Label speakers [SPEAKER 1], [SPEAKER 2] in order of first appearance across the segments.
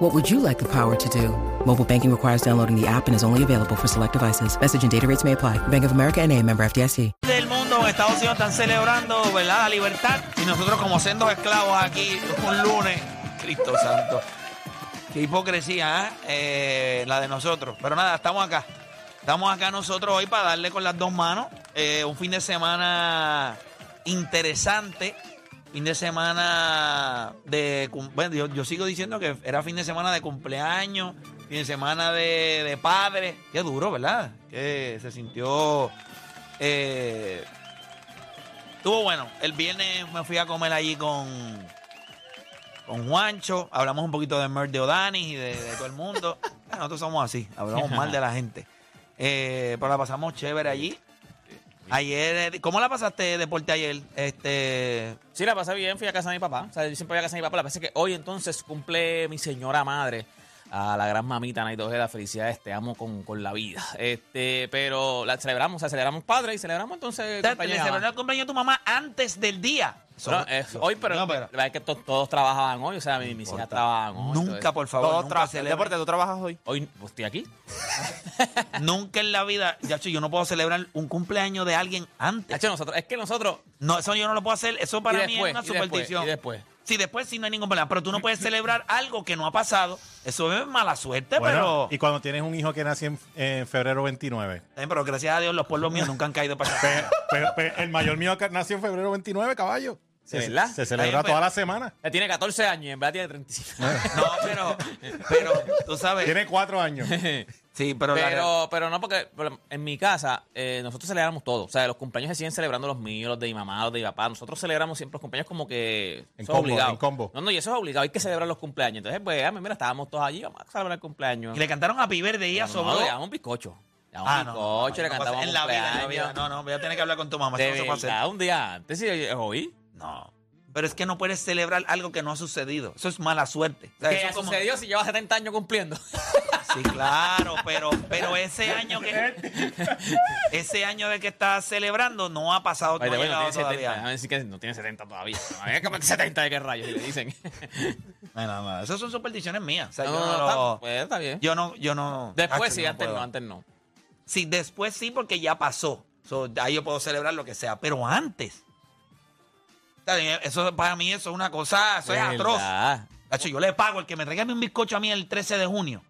[SPEAKER 1] What would you like the power to do? Mobile banking requires downloading the app and is only available for select devices. Message and data rates may apply. Bank of America and a member FDIC.
[SPEAKER 2] del mundo Estados Unidos están celebrando ¿verdad? la libertad y nosotros como esclavos aquí un lunes, Cristo santo. Qué hipocresía, ¿eh? Eh, la de nosotros. Pero nada, estamos acá. Estamos acá nosotros hoy para darle con las dos manos. Eh, un fin de semana interesante. Fin de semana de... Bueno, yo, yo sigo diciendo que era fin de semana de cumpleaños, fin de semana de, de padre. Qué duro, ¿verdad? Que se sintió... Eh, estuvo bueno. El viernes me fui a comer allí con, con Juancho. Hablamos un poquito de Mer de Odanis y de, de todo el mundo. Nosotros somos así, hablamos mal de la gente. Eh, pero la pasamos chévere allí. Ayer, eh, ¿cómo la pasaste de deporte ayer? Este,
[SPEAKER 3] Sí, la pasé bien, fui a casa de mi papá. O sea, yo siempre voy a casa de mi papá. La es que hoy entonces cumple mi señora madre, a la gran mamita Naito Ojeda. Felicidades, te amo con, con la vida. Este, pero la celebramos, o sea, celebramos padre y celebramos entonces.
[SPEAKER 2] le
[SPEAKER 3] de
[SPEAKER 2] celebró el cumpleaños a tu mamá antes del día.
[SPEAKER 3] Bueno, es hoy, pero,
[SPEAKER 2] No, pero-
[SPEAKER 3] la verdad es que to- todos trabajaban hoy, o sea, mi- mis hijas trabajaban hoy.
[SPEAKER 2] Nunca,
[SPEAKER 3] entonces-
[SPEAKER 2] por favor,
[SPEAKER 4] Todos
[SPEAKER 2] nunca celebra-
[SPEAKER 4] Deporte, ¿tú trabajas hoy?
[SPEAKER 3] Hoy pues, estoy aquí.
[SPEAKER 2] Nunca en la vida, ya yo no puedo celebrar un cumpleaños de alguien antes.
[SPEAKER 3] Hacho, nosotros, es que nosotros.
[SPEAKER 2] No, eso yo no lo puedo hacer. Eso para mí es una
[SPEAKER 3] y después,
[SPEAKER 2] superstición.
[SPEAKER 3] y después.
[SPEAKER 2] Sí, después sí no hay ningún problema. Pero tú no puedes celebrar algo que no ha pasado. Eso es mala suerte,
[SPEAKER 5] Bueno,
[SPEAKER 2] pero.
[SPEAKER 5] y cuando tienes un hijo que nació en, en febrero 29.
[SPEAKER 2] Eh, pero gracias a Dios los pueblos míos nunca han caído para allá.
[SPEAKER 5] Pe- pe- pe- el mayor mío nació en febrero 29, caballo.
[SPEAKER 3] ¿De
[SPEAKER 5] Se,
[SPEAKER 3] verdad?
[SPEAKER 5] se celebra
[SPEAKER 2] pues.
[SPEAKER 5] toda la semana.
[SPEAKER 3] Ella tiene 14 años y en verdad tiene 35.
[SPEAKER 2] No, pero. Pero tú sabes.
[SPEAKER 5] Tiene cuatro años.
[SPEAKER 2] Sí, pero. la-
[SPEAKER 3] Pero, pero no, porque pero en mi casa eh, nosotros celebramos todo. O sea, los cumpleaños se siguen celebrando los míos, los de mi mamá, los de mi papá. Nosotros celebramos siempre los cumpleaños como que.
[SPEAKER 5] En combo,
[SPEAKER 3] obligado.
[SPEAKER 5] en combo.
[SPEAKER 3] No, no, y eso es obligado. Hay que celebrar los cumpleaños. Entonces, pues, ah, mira, estábamos todos allí, vamos a celebrar el cumpleaños.
[SPEAKER 2] Y le cantaron a Piber de ella
[SPEAKER 3] no,
[SPEAKER 2] sobre.
[SPEAKER 3] no, le damos un bizcocho. Le damos
[SPEAKER 2] Ah,
[SPEAKER 3] un
[SPEAKER 2] no,
[SPEAKER 3] bizcocho,
[SPEAKER 2] no,
[SPEAKER 3] le
[SPEAKER 2] no,
[SPEAKER 3] cantamos
[SPEAKER 2] en la vida, en la vida. No, no, voy a tener que hablar con tu mamá.
[SPEAKER 3] De
[SPEAKER 2] Eso no se puede hacer.
[SPEAKER 3] verdad, un día antes, sí, hoy.
[SPEAKER 2] No. Pero es que no puedes celebrar algo que no ha sucedido. Eso es mala suerte. O sea,
[SPEAKER 3] ¿Qué
[SPEAKER 2] eso es como-
[SPEAKER 3] sucedió si lleva 70 años cumpliendo?
[SPEAKER 2] Sí, claro, pero, pero ese año que ese año de que estás celebrando no ha pasado todavía.
[SPEAKER 3] no tiene 70.
[SPEAKER 2] todavía.
[SPEAKER 3] Déjame decir que no tiene 70 todavía. Que 70 de qué rayos, le dicen.
[SPEAKER 2] No, no, no, Esas son supersticiones mías. O sea,
[SPEAKER 3] No,
[SPEAKER 2] yo,
[SPEAKER 3] no,
[SPEAKER 2] lo-
[SPEAKER 3] pues, está bien.
[SPEAKER 2] yo no, yo no.
[SPEAKER 3] Después sí, antes
[SPEAKER 2] puedo.
[SPEAKER 3] no, antes no.
[SPEAKER 2] Sí, después sí, porque ya pasó. So, ahí yo puedo celebrar lo que sea. Pero antes. Está bien, Eso para mí eso es una cosa, eso es atroz.
[SPEAKER 3] ¿Verdad?
[SPEAKER 2] Acho, yo le pago el que me traiga un bizcocho a mí el 13 de junio.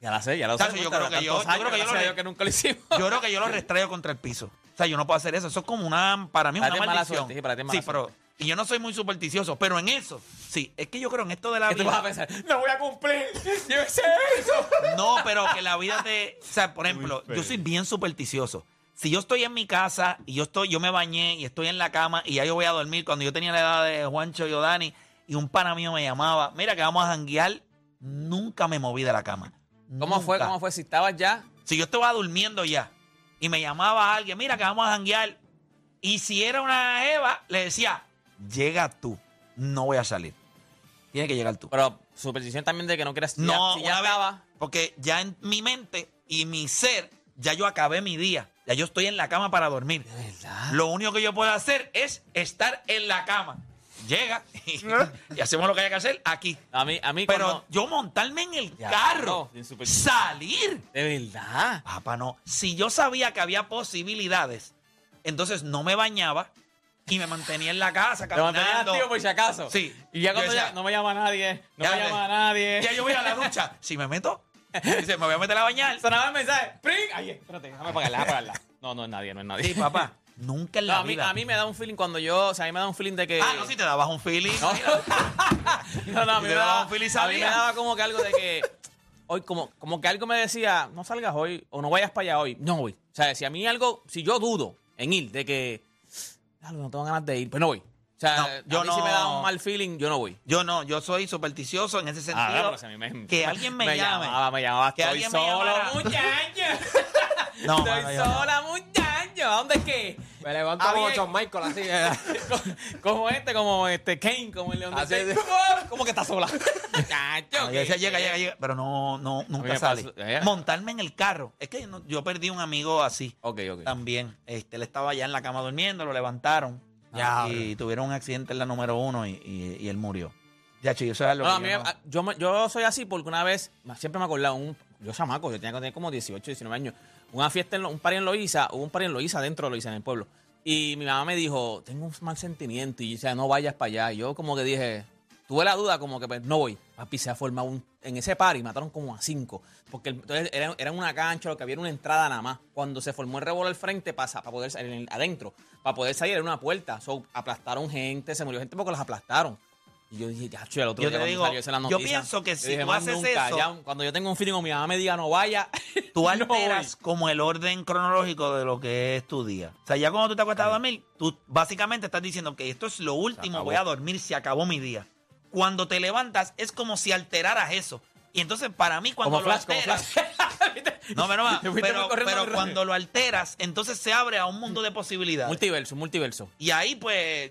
[SPEAKER 3] Ya la sé, ya lo
[SPEAKER 2] Tacho,
[SPEAKER 3] sé.
[SPEAKER 2] yo creo que yo-
[SPEAKER 3] tantos
[SPEAKER 2] yo creo que yo lo
[SPEAKER 3] gracias a
[SPEAKER 2] re-
[SPEAKER 3] Dios que nunca lo hicimos.
[SPEAKER 2] Yo creo que yo lo restraigo contra el piso. O sea, yo no puedo hacer eso. Eso es como una, para mí,
[SPEAKER 3] Para
[SPEAKER 2] una
[SPEAKER 3] ti es mala
[SPEAKER 2] maldición.
[SPEAKER 3] suerte, sí, para ti es mala
[SPEAKER 2] Sí, pero, y yo no soy muy supersticioso, pero en eso, sí, es que yo creo en esto de la
[SPEAKER 3] ¿Qué tú vas a
[SPEAKER 2] vida.
[SPEAKER 3] pensar? No voy a cumplir. Yo sé eso.
[SPEAKER 2] No, pero que la vida te, o sea, por ejemplo, yo soy bien supersticioso. Si yo estoy en mi casa y yo estoy, yo me bañé y estoy en la cama y ya yo voy a dormir cuando yo tenía la edad de Juancho y Odani y un pana mío me llamaba, mira que vamos a janguear, nunca me moví de la cama.
[SPEAKER 3] ¿Cómo fue? ¿Cómo fue? Si estabas ya.
[SPEAKER 2] Si yo estaba durmiendo ya y me llamaba alguien, mira que vamos a janguear. Y si era una Eva, le decía, llega tú, no voy a salir. Tiene que llegar tú.
[SPEAKER 3] Pero superstición también de que no quieras.
[SPEAKER 2] no,
[SPEAKER 3] ya, si ya
[SPEAKER 2] una vez, porque ya en mi mente y mi ser, ya yo acabé mi día. Ya yo estoy en la cama para dormir.
[SPEAKER 3] ¿Verdad?
[SPEAKER 2] Lo único que yo puedo hacer es estar en la cama. Llega y, y hacemos lo que hay que hacer aquí.
[SPEAKER 3] A mí, a mí
[SPEAKER 2] Pero
[SPEAKER 3] cuando-
[SPEAKER 2] yo montarme en el
[SPEAKER 3] Ya,
[SPEAKER 2] carro,
[SPEAKER 3] no, bien supersticioso.
[SPEAKER 2] salir.
[SPEAKER 3] De verdad.
[SPEAKER 2] Papá, no. Si yo sabía que había posibilidades, entonces no me bañaba y me mantenía en la casa
[SPEAKER 3] Te mantenías
[SPEAKER 2] caminando.
[SPEAKER 3] activo por si acaso.
[SPEAKER 2] Sí.
[SPEAKER 3] Y ya
[SPEAKER 2] Yo
[SPEAKER 3] cuando
[SPEAKER 2] decía,
[SPEAKER 3] ya no me llama nadie, no
[SPEAKER 2] ya
[SPEAKER 3] me
[SPEAKER 2] ves,
[SPEAKER 3] llama nadie.
[SPEAKER 2] Ya yo voy a la ducha. Si me meto, dice, me voy a meter a bañar.
[SPEAKER 3] Sonaba el mensaje. ¡Pring! Ay, espérate, déjame apagarla, déjame apagarla. No, no es nadie, no es nadie.
[SPEAKER 2] Sí, papá. Nunca en
[SPEAKER 3] No,
[SPEAKER 2] la
[SPEAKER 3] a, mí,
[SPEAKER 2] vida.
[SPEAKER 3] a mí me da un feeling cuando yo, o sea, a mí me da un feeling de que...
[SPEAKER 2] Ah, no, si te dabas un feeling.
[SPEAKER 3] No. No, no, a mí,
[SPEAKER 2] Te
[SPEAKER 3] me
[SPEAKER 2] daba
[SPEAKER 3] daba,
[SPEAKER 2] un feeling,
[SPEAKER 3] a mí me
[SPEAKER 2] salía.
[SPEAKER 3] daba como que algo de que hoy como, como que algo me decía, no salgas hoy o no vayas para allá hoy. No voy. O sea, si a mí algo, si yo dudo en ir de que "Diablo, no tengo ganas de ir, pues no voy. O sea,
[SPEAKER 2] No,
[SPEAKER 3] a
[SPEAKER 2] yo
[SPEAKER 3] mí si
[SPEAKER 2] no-
[SPEAKER 3] me da un mal feeling, yo no voy.
[SPEAKER 2] Yo no, yo soy supersticioso en ese sentido.
[SPEAKER 3] Ah, pero si me-
[SPEAKER 2] que alguien me, llame.
[SPEAKER 3] llamaba, me llamaba,
[SPEAKER 2] Que
[SPEAKER 3] estoy
[SPEAKER 2] alguien me
[SPEAKER 3] solo,
[SPEAKER 2] llamara.
[SPEAKER 3] muchacho.
[SPEAKER 2] No,
[SPEAKER 3] estoy
[SPEAKER 2] mano, yo no.
[SPEAKER 3] sola, muchacho. ¿a dónde es que?
[SPEAKER 4] Me levanto como John Michael, así. eh.
[SPEAKER 3] como este, como este Kane, como el León de. ¿Cómo que está sola? Chacho,
[SPEAKER 2] Yo decía,
[SPEAKER 3] que-
[SPEAKER 2] llega, llega, llega, pero no, no, nunca
[SPEAKER 3] me
[SPEAKER 2] sale.
[SPEAKER 3] pasó, eh.
[SPEAKER 2] Montarme en el carro. Es que no- yo perdí un amigo así
[SPEAKER 3] Ok, ok.
[SPEAKER 2] también. Este, él estaba ya en la cama durmiendo, lo levantaron.
[SPEAKER 4] Ya,
[SPEAKER 2] y tuvieron un accidente en la número uno y, y- y él murió. Ya, chico, eso es lo
[SPEAKER 3] No,
[SPEAKER 2] que
[SPEAKER 3] a mí
[SPEAKER 2] yo
[SPEAKER 3] me-
[SPEAKER 2] no-
[SPEAKER 3] a- yo, me- yo soy así porque una vez, siempre me acordaba, un, yo chamaco, yo tenía que tener como 18, 19 años, una fiesta, en, Lo- un party en Loíza, hubo un party en Loíza, dentro de Loíza, en el pueblo. Y mi mamá me dijo, tengo un mal sentimiento y o sea, no vayas para allá. Y yo como que dije, tuve la duda como que pues, no voy. Papi, se ha formado un, en ese party, mataron como a cinco. Porque el- entonces era, era una cancha, lo que había era una entrada nada más. Cuando se formó el revuelo al frente, pasa, para poder salir en- adentro, para poder salir era una puerta. So, aplastaron gente, se murió gente porque los aplastaron. Y yo dije, ya, el otro
[SPEAKER 2] Yo
[SPEAKER 3] día
[SPEAKER 2] te digo,
[SPEAKER 3] salió la
[SPEAKER 2] yo
[SPEAKER 3] noticia,
[SPEAKER 2] pienso que
[SPEAKER 3] yo
[SPEAKER 2] si
[SPEAKER 3] dije,
[SPEAKER 2] tú
[SPEAKER 3] "Más
[SPEAKER 2] haces
[SPEAKER 3] nunca,
[SPEAKER 2] eso-
[SPEAKER 3] ya, cuando yo tengo un feeling o mi mamá me diga no vaya,
[SPEAKER 2] Tú
[SPEAKER 3] no
[SPEAKER 2] alteras
[SPEAKER 3] voy.
[SPEAKER 2] como el orden cronológico de lo que es tu día. O sea, ya cuando tú te acuestas a dormir, tú básicamente estás diciendo que esto es lo último, voy a dormir, se acabó mi día. Cuando te levantas es como si alteraras eso. Y entonces para mí cuando
[SPEAKER 3] como
[SPEAKER 2] lo
[SPEAKER 3] flash,
[SPEAKER 2] alteras... No, pero, pero, pero cuando lo alteras, entonces se abre a un mundo de posibilidades.
[SPEAKER 3] multiverso, multiverso.
[SPEAKER 2] Y ahí pues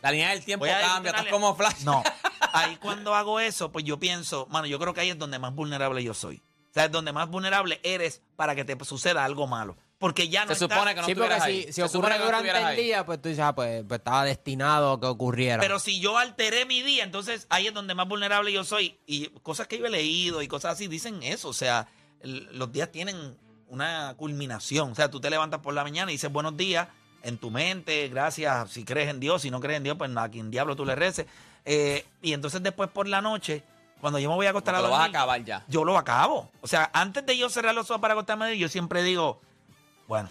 [SPEAKER 3] La línea del tiempo cambia, estás como flash.
[SPEAKER 2] No. Ahí cuando hago eso, pues yo pienso, mano, yo creo que ahí es donde más vulnerable yo soy. O sea, es donde más vulnerable eres para que te suceda algo malo. Porque ya no
[SPEAKER 3] Se supone que no
[SPEAKER 4] sí, porque si,
[SPEAKER 3] ahí.
[SPEAKER 4] si
[SPEAKER 3] Se
[SPEAKER 4] ocurre
[SPEAKER 3] que
[SPEAKER 4] durante el
[SPEAKER 3] ahí.
[SPEAKER 4] día, pues tú dices, ah, pues, pues estaba destinado a que ocurriera.
[SPEAKER 2] Pero si yo alteré mi día, entonces ahí es donde más vulnerable yo soy. Y cosas que yo he leído y cosas así dicen eso. O sea, el- los días tienen una culminación. O sea, tú te levantas por la mañana y dices buenos días en tu mente, gracias, si crees en Dios, si no crees en Dios, pues a quien diablo tú le reces. Eh, y entonces después por la noche, cuando yo me voy a acostar
[SPEAKER 3] Porque
[SPEAKER 2] a
[SPEAKER 3] lo vas a
[SPEAKER 2] dormir,
[SPEAKER 3] acabar ya.
[SPEAKER 2] yo lo acabo. O sea, antes de yo cerrar los ojos para acostarme a dormir, yo siempre digo, bueno,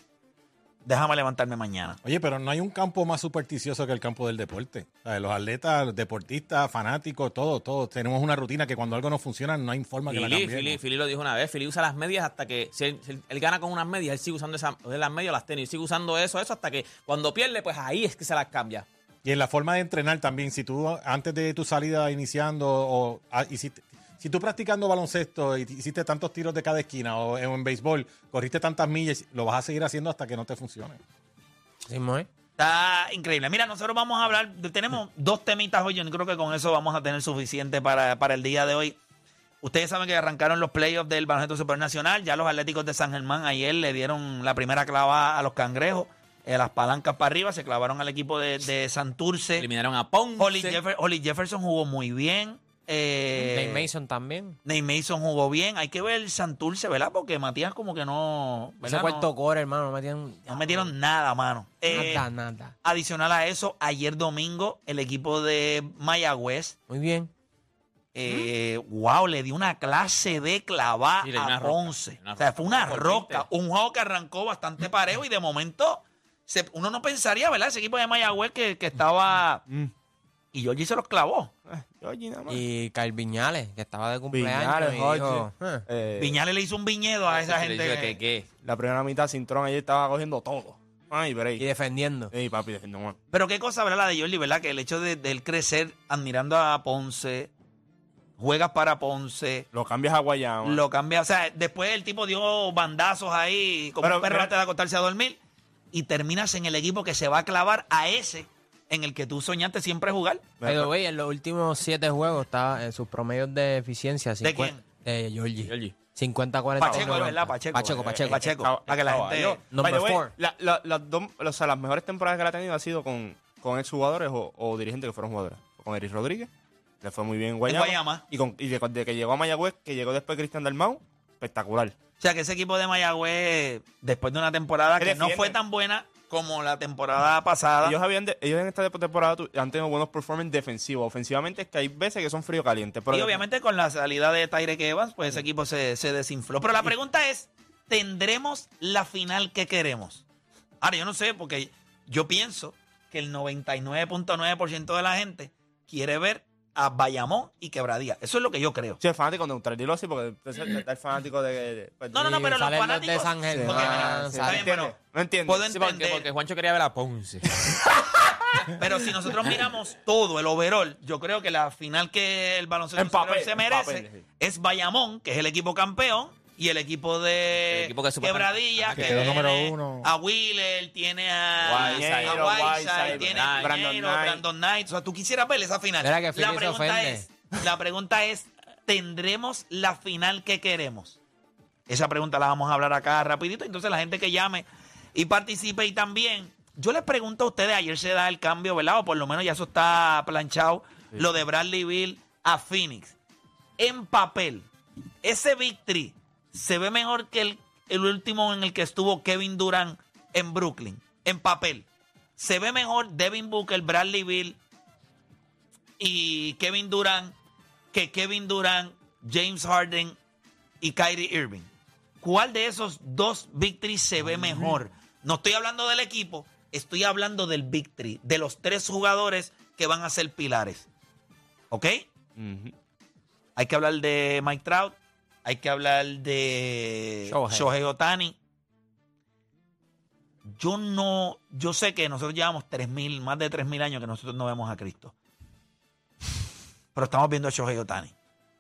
[SPEAKER 2] déjame levantarme mañana.
[SPEAKER 5] Oye, pero no hay un campo más supersticioso que el campo del deporte. O sea, los atletas, los deportistas, fanáticos, todos, todos tenemos una rutina que cuando algo no funciona no hay forma que la cambiemos.
[SPEAKER 3] Fili, Fili lo dijo una vez. Fili usa las medias hasta que. Si él, si él- él gana con unas medias, él sigue usando esas las medias, las tenis. Sigue usando eso, eso, hasta que cuando pierde, pues ahí es que se las cambia.
[SPEAKER 5] Y en la forma de entrenar también, si tú antes de tu salida iniciando o ah, hiciste- si tú practicando baloncesto y hiciste tantos tiros de cada esquina o en, en béisbol, corriste tantas millas, lo vas a seguir haciendo hasta que no te funcione.
[SPEAKER 4] Sí.
[SPEAKER 2] Está increíble. Mira, nosotros vamos a hablar, tenemos dos temitas hoy, yo creo que con eso vamos a tener suficiente para, para el día de hoy. Ustedes saben que arrancaron los playoffs del baloncesto supernacional, ya los Atléticos de San Germán ayer le dieron la primera clava a los cangrejos, eh, las palancas para arriba, se clavaron al equipo de, de Santurce.
[SPEAKER 3] Eliminaron a Ponce.
[SPEAKER 2] Holly, Jeffer- Holly Jefferson jugó muy bien. Eh,
[SPEAKER 4] Dave Mason también.
[SPEAKER 2] Nate Mason jugó bien. Hay que ver el Santurce, ¿verdad? Porque Matías como que no...
[SPEAKER 4] Ese
[SPEAKER 2] ¿verdad?
[SPEAKER 4] cuarto
[SPEAKER 2] No,
[SPEAKER 4] core, hermano, no metieron,
[SPEAKER 2] no metieron nada, mano. Eh,
[SPEAKER 4] nada, nada.
[SPEAKER 2] Adicional a eso, ayer domingo, el equipo de Mayagüez,
[SPEAKER 4] Muy bien.
[SPEAKER 2] eh, wow, le dio una clase de clavada
[SPEAKER 3] Sí,
[SPEAKER 2] a Ponce. o sea, fue una roca.
[SPEAKER 3] 20.
[SPEAKER 2] Un juego que arrancó bastante parejo y de momento se- uno no pensaría, ¿verdad? Ese equipo de Mayagüez que, que estaba... Y Georgie se los clavó.
[SPEAKER 6] Georgie nada más.
[SPEAKER 4] Y Kyle Viñales, que estaba de cumpleaños.
[SPEAKER 6] Viñales,
[SPEAKER 4] y dijo,
[SPEAKER 6] Jorge.
[SPEAKER 4] "Eh".
[SPEAKER 2] Viñales le hizo un viñedo a esa gente.
[SPEAKER 3] que, que-
[SPEAKER 6] La primera mitad, Cintrón ayer estaba cogiendo todo. Ay,
[SPEAKER 4] Y
[SPEAKER 6] break.
[SPEAKER 4] defendiendo.
[SPEAKER 6] Ey, papi, defendiendo.
[SPEAKER 2] Pero qué cosa, ¿verdad? La de Jordi, ¿verdad? Que el hecho de, de él crecer admirando a Ponce, juegas para Ponce,
[SPEAKER 6] Lo cambias a Guayama.
[SPEAKER 2] lo cambia. O sea, después el tipo dio bandazos ahí, como
[SPEAKER 6] Pero,
[SPEAKER 2] un perro antes de acostarse a dormir, y terminas en el equipo que se va a clavar a ese en el que tú soñaste siempre jugar.
[SPEAKER 4] The way, en los últimos siete juegos estaba en sus promedios de eficiencia.
[SPEAKER 2] ¿De
[SPEAKER 4] 50 De Georgie.
[SPEAKER 3] Georgie.
[SPEAKER 4] 50, 40.
[SPEAKER 2] Pacheco, ¿verdad? Pacheco.
[SPEAKER 4] Pacheco,
[SPEAKER 2] eh,
[SPEAKER 4] Pacheco.
[SPEAKER 2] Pacheco. Para que la gente.
[SPEAKER 4] Number
[SPEAKER 6] the way,
[SPEAKER 4] four.
[SPEAKER 6] la- la- las, dos, o sea, las mejores temporadas que él ha tenido ha sido con, con exjugadores o, o dirigentes que fueron jugadores. Con Eric Rodríguez, le fue muy bien en Guayama.
[SPEAKER 2] Guayama.
[SPEAKER 6] Y, con, y de, de que llegó a Mayagüez, que llegó después Cristian Dalmau, espectacular.
[SPEAKER 2] O sea, que ese equipo de Mayagüez, después de una temporada
[SPEAKER 6] Que
[SPEAKER 2] que no
[SPEAKER 6] defiende.
[SPEAKER 2] fue tan buena como la temporada pasada.
[SPEAKER 6] Ellos, habían de- ellos en esta temporada han tenido buenos performances defensivos. Ofensivamente es que hay veces que son frío caliente. Pero
[SPEAKER 2] y obviamente con la salida de Tyreek Evans, pues ese equipo se, se desinfló. Pero la pregunta es, ¿tendremos la final que queremos? Ahora, yo no sé, porque yo pienso que el 99.9% de la gente quiere ver a Bayamón y Quebradía. Eso es lo que yo creo.
[SPEAKER 6] Sí, es fanático neutral, dilo así, porque entonces está el fanático de... de- pues,
[SPEAKER 2] No, no, no, pero los
[SPEAKER 4] salen los
[SPEAKER 2] fanáticos...
[SPEAKER 4] de San Germán,
[SPEAKER 2] Porque,
[SPEAKER 4] salen-
[SPEAKER 2] está bien, pero,
[SPEAKER 6] No entiendo.
[SPEAKER 2] puedo
[SPEAKER 3] Sí, porque,
[SPEAKER 2] entender,
[SPEAKER 3] porque Juancho quería ver a Ponce.
[SPEAKER 2] pero si nosotros miramos todo, el overall, yo creo que la final que el baloncesto
[SPEAKER 6] En papel,
[SPEAKER 2] se
[SPEAKER 6] en
[SPEAKER 2] merece
[SPEAKER 6] papel, sí.
[SPEAKER 2] es Bayamón, que es el equipo campeón, y el equipo de
[SPEAKER 3] El equipo que
[SPEAKER 2] Quebradilla,
[SPEAKER 3] Ajá,
[SPEAKER 2] que
[SPEAKER 3] que
[SPEAKER 5] quedó
[SPEAKER 2] tiene
[SPEAKER 5] número uno.
[SPEAKER 2] a Wheeler, tiene a
[SPEAKER 3] Whiteside,
[SPEAKER 2] a Whiteside,
[SPEAKER 6] Whiteside,
[SPEAKER 2] tiene a
[SPEAKER 6] Brandon Knight.
[SPEAKER 2] Brandon Knight. O sea, tú quisieras ver esa final.
[SPEAKER 4] Mira que
[SPEAKER 2] la
[SPEAKER 4] se
[SPEAKER 2] pregunta
[SPEAKER 4] ofende.
[SPEAKER 2] es, la pregunta es, ¿tendremos la final que queremos? Esa pregunta la vamos a hablar acá rapidito. Entonces la gente que llame y participe y también, yo les pregunto a ustedes, ayer se da el cambio, ¿verdad? O por lo menos ya eso está planchado, lo de Bradley Bill a Phoenix. En papel, ese victory se ve mejor que el, el último en el que estuvo Kevin Durant en Brooklyn. En papel. Se ve mejor Devin Booker, Bradley Bill y Kevin Durant que Kevin Durant, James Harden y Kyrie Irving. ¿Cuál de esos dos victories se ve mejor? No estoy hablando del equipo, estoy hablando del victory, de los tres jugadores que van a ser pilares. ¿Ok? Hay que hablar de Mike Trout, hay que hablar de
[SPEAKER 4] Shohei.
[SPEAKER 2] Shohei Otani. Yo no, yo sé que nosotros llevamos 3.000, más de 3.000 años que nosotros no vemos a Cristo. Pero estamos viendo a Shohei Otani.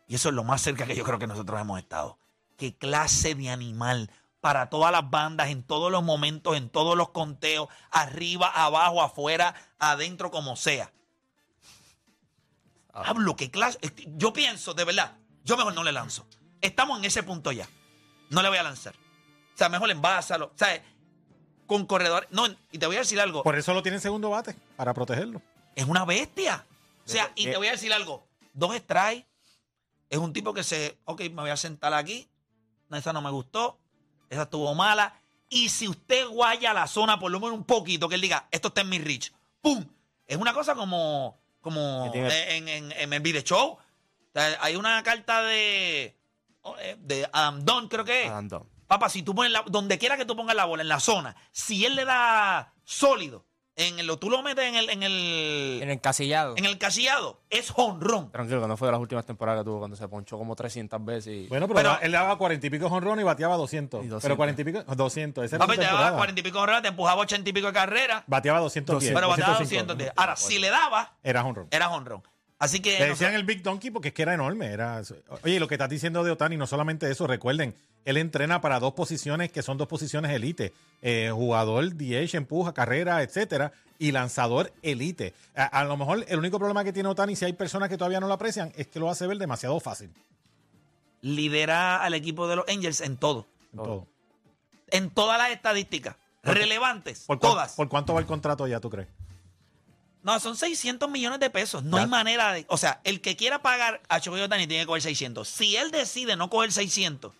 [SPEAKER 2] Y eso es lo más cerca que yo creo que nosotros hemos estado. Qué clase de animal para todas las bandas, en todos los momentos, en todos los conteos, arriba, abajo, afuera, adentro, como sea. Hablo, qué clase. Yo pienso, de verdad, yo mejor no le lanzo. Estamos en ese punto ya. No le voy a lanzar. O sea, mejor envásalo. O sea, con corredores. No, y te voy a decir algo.
[SPEAKER 5] Por eso lo tiene en segundo bate, para protegerlo.
[SPEAKER 2] Es una bestia. O sea, y te voy a decir algo. Dos strikes. Es un tipo que se. Ok, me voy a sentar aquí. Esa no me gustó. Esa estuvo mala. Y si usted guaya la zona por lo menos un poquito, que él diga, esto está en mi reach. ¡Pum! Es una cosa como. Como en, en, en el video show. O sea, hay una carta de. De Adam Don, creo que es.
[SPEAKER 6] Adam Dunn.
[SPEAKER 2] Papá, si tú pones la, donde quiera que tú pongas la bola, en la zona, si él le da sólido, en el, tú lo metes en el, en el,
[SPEAKER 4] En el casillado.
[SPEAKER 2] en el casillado, es honrón.
[SPEAKER 6] Tranquilo, que no fue de las últimas temporadas que tuvo cuando se ponchó como 300 veces. Y...
[SPEAKER 5] Bueno, pero,
[SPEAKER 2] Pero-
[SPEAKER 5] él daba cuarenta y pico jonrones y bateaba 200.
[SPEAKER 6] Y 200.
[SPEAKER 5] Pero cuarenta y pico, 200. Esa era su
[SPEAKER 2] Papi, te daba
[SPEAKER 5] temporada.
[SPEAKER 2] cuarenta y pico de te empujaba ochenta y pico de carrera,
[SPEAKER 5] Bateaba 210.
[SPEAKER 2] pero bateaba
[SPEAKER 5] 205.
[SPEAKER 2] 210. Ahora, si le daba,
[SPEAKER 5] Era jonrón.
[SPEAKER 2] era honrón. Así que.
[SPEAKER 5] Le decían el Big Donkey porque es que era enorme. Era, oye, lo que estás diciendo de Otani, no solamente eso, recuerden, él entrena para dos posiciones que son dos posiciones elite. Eh, jugador, DH, empuja, carrera, etcétera, y lanzador elite. A, a lo mejor el único problema que tiene Otani, si hay personas que todavía no lo aprecian, es que lo hace ver demasiado fácil
[SPEAKER 2] lidera al equipo de los Angels en todo.
[SPEAKER 5] en todo.
[SPEAKER 2] En todas las estadísticas. Relevantes.
[SPEAKER 5] ¿Por,
[SPEAKER 2] todas.
[SPEAKER 5] ¿Por cuánto va el contrato ya, tú crees?
[SPEAKER 2] No, son 600 millones de pesos. No
[SPEAKER 5] Ya.
[SPEAKER 2] hay manera de. O sea, el que quiera pagar a Shohei Otani tiene que coger 600. Si él decide no coger 600,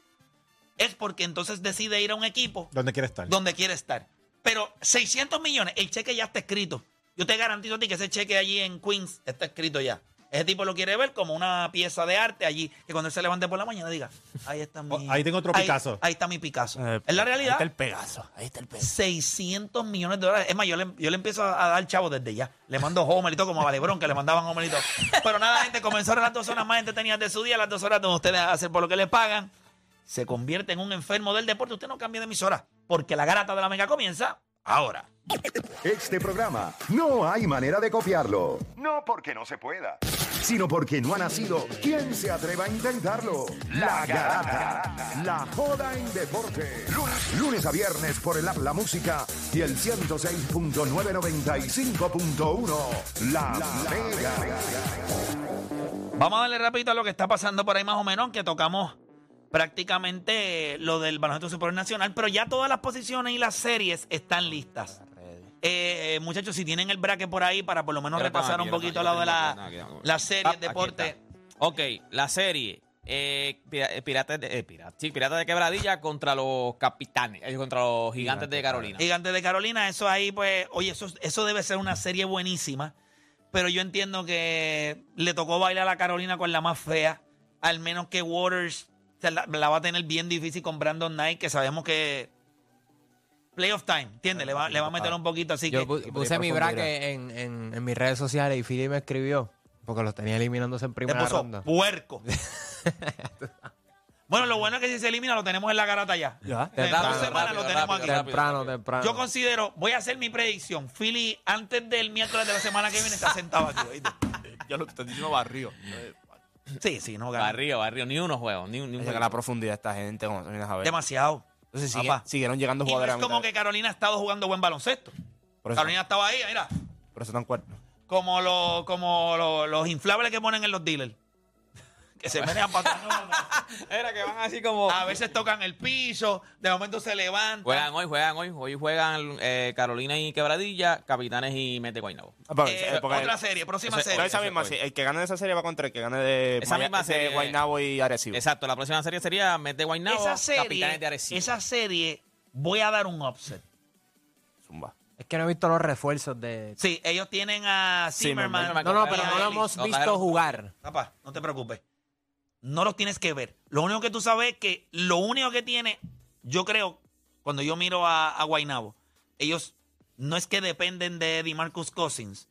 [SPEAKER 2] es porque entonces decide ir a un equipo
[SPEAKER 5] ¿Dónde quiere estar?
[SPEAKER 2] donde quiere estar. Pero 600 millones, el cheque ya está escrito. Yo te garantizo a ti que ese cheque allí en Queens está escrito ya. Ese tipo lo quiere ver como una pieza de arte allí, que cuando él se levante por la mañana diga, ahí está mi...
[SPEAKER 5] Oh, ahí tengo otro
[SPEAKER 2] ahí-
[SPEAKER 5] Picasso.
[SPEAKER 2] Ahí, está mi Picasso.
[SPEAKER 6] Eh,
[SPEAKER 2] es la
[SPEAKER 6] Ahí
[SPEAKER 2] realidad.
[SPEAKER 6] está el Pegaso. Ahí está el Pegaso.
[SPEAKER 2] 600 millones de dólares. Es más, yo le, yo le empiezo a dar chavo desde ya. Le mando Homer y todo, como a Valebrón, que le mandaban Homer y todo. Pero nada, gente, comenzaron las dos horas más entretenidas de su día, las dos horas donde ustedes hacen por lo que les pagan. Se convierte en un enfermo del deporte. Usted no cambie de emisora, porque la garata de la mega comienza ahora.
[SPEAKER 7] Este programa no hay manera de copiarlo. No porque no se pueda, sino porque no ha nacido quien se atreva a intentarlo. La Garata. La joda en deporte. Lunes, a viernes por el app La Música y el 106.995.1. La, Mega.
[SPEAKER 2] Vamos a darle rapidito a lo que está pasando por ahí más o menos, que tocamos prácticamente lo del baloncesto superior nacional, pero ya todas las posiciones y las series están listas. Eh, eh, muchachos, si tienen el bracket por ahí para por lo menos repasar un poquito al lado de la,
[SPEAKER 3] aquí,
[SPEAKER 2] la serie,
[SPEAKER 3] Ah,
[SPEAKER 2] deporte.
[SPEAKER 3] Ok, la serie. Eh, eh, Piratas de, eh, sí, Piratas de Quebradilla contra los capitanes, eh, contra los gigantes de Carolina.
[SPEAKER 2] Gigantes de Carolina, eso ahí, pues, oye, eso, eso debe ser una serie buenísima. Pero yo entiendo que le tocó bailar a Carolina con la más fea. Al menos que Waters la, la va a tener bien difícil con Brandon Knight, que sabemos que. Playoff time, ¿entiendes? Le va, le va a meter un poquito así
[SPEAKER 4] Yo
[SPEAKER 2] que.
[SPEAKER 4] pu- puse mi bracket en, en, en mis redes sociales y Philly me escribió porque los tenía eliminándose en primera
[SPEAKER 2] puso
[SPEAKER 4] ronda.
[SPEAKER 2] puerco. bueno, lo bueno es que si se elimina lo tenemos en la garata ya.
[SPEAKER 6] Ya.
[SPEAKER 2] En
[SPEAKER 4] Rápido,
[SPEAKER 2] dos semanas
[SPEAKER 3] rápido,
[SPEAKER 2] lo tenemos
[SPEAKER 3] rápido,
[SPEAKER 2] aquí.
[SPEAKER 4] Temprano, temprano.
[SPEAKER 2] Yo considero, voy a hacer mi predicción. Philly, antes del miércoles de la semana que viene, está sentado aquí. ¿oíste?
[SPEAKER 6] Ya lo estoy diciendo barrio.
[SPEAKER 2] Sí, sí, no gana.
[SPEAKER 3] Barrio, barrio, ni unos juegos, ni, un- ni un
[SPEAKER 6] Llega
[SPEAKER 3] juego.
[SPEAKER 6] la profundidad de esta gente cuando a ver.
[SPEAKER 2] Demasiado.
[SPEAKER 6] Entonces sigue-
[SPEAKER 2] Papá.
[SPEAKER 6] siguieron llegando
[SPEAKER 2] Y no
[SPEAKER 6] jugadores
[SPEAKER 2] es
[SPEAKER 6] a
[SPEAKER 2] como
[SPEAKER 6] mitad.
[SPEAKER 2] que Carolina ha estado jugando buen baloncesto.
[SPEAKER 6] Por eso,
[SPEAKER 2] Carolina estaba ahí, mira,
[SPEAKER 6] por eso están cuartos.
[SPEAKER 2] como, los como los inflables que ponen en los dealers. Que se menean para atrás.
[SPEAKER 3] Era que van así como...
[SPEAKER 2] A veces tocan el piso, de momento se levantan.
[SPEAKER 3] Juegan hoy, juegan hoy. Hoy juegan eh, Carolina y Quebradilla, Capitanes y Mete Guaynabo.
[SPEAKER 6] Ah,
[SPEAKER 2] Eh,
[SPEAKER 6] eh,
[SPEAKER 2] otra serie, próxima
[SPEAKER 3] Ese-
[SPEAKER 6] No,
[SPEAKER 2] serie.
[SPEAKER 6] esa misma, sí, el que gane de esa serie va contra el que gane de,
[SPEAKER 3] Esa
[SPEAKER 6] Maya-
[SPEAKER 3] misma
[SPEAKER 6] de
[SPEAKER 3] serie.
[SPEAKER 6] Guaynabo y Arecibo.
[SPEAKER 3] Exacto, la próxima serie sería Mete Guaynabo,
[SPEAKER 2] esa serie,
[SPEAKER 3] Capitanes de Arecibo.
[SPEAKER 2] esa serie, voy a dar un upset.
[SPEAKER 6] Zumba.
[SPEAKER 4] Es que no he visto los refuerzos de...
[SPEAKER 2] Sí, ellos tienen a
[SPEAKER 6] Zimmerman.
[SPEAKER 2] Zimmerman.
[SPEAKER 4] No, no, pero no lo hemos visto jugar.
[SPEAKER 2] Papá, no te preocupes. No los tienes que ver. Lo único que tú sabes es que lo único que tiene, yo creo, cuando yo miro a, a Guaynabo, ellos no es que dependen de DeMarcus Cousins,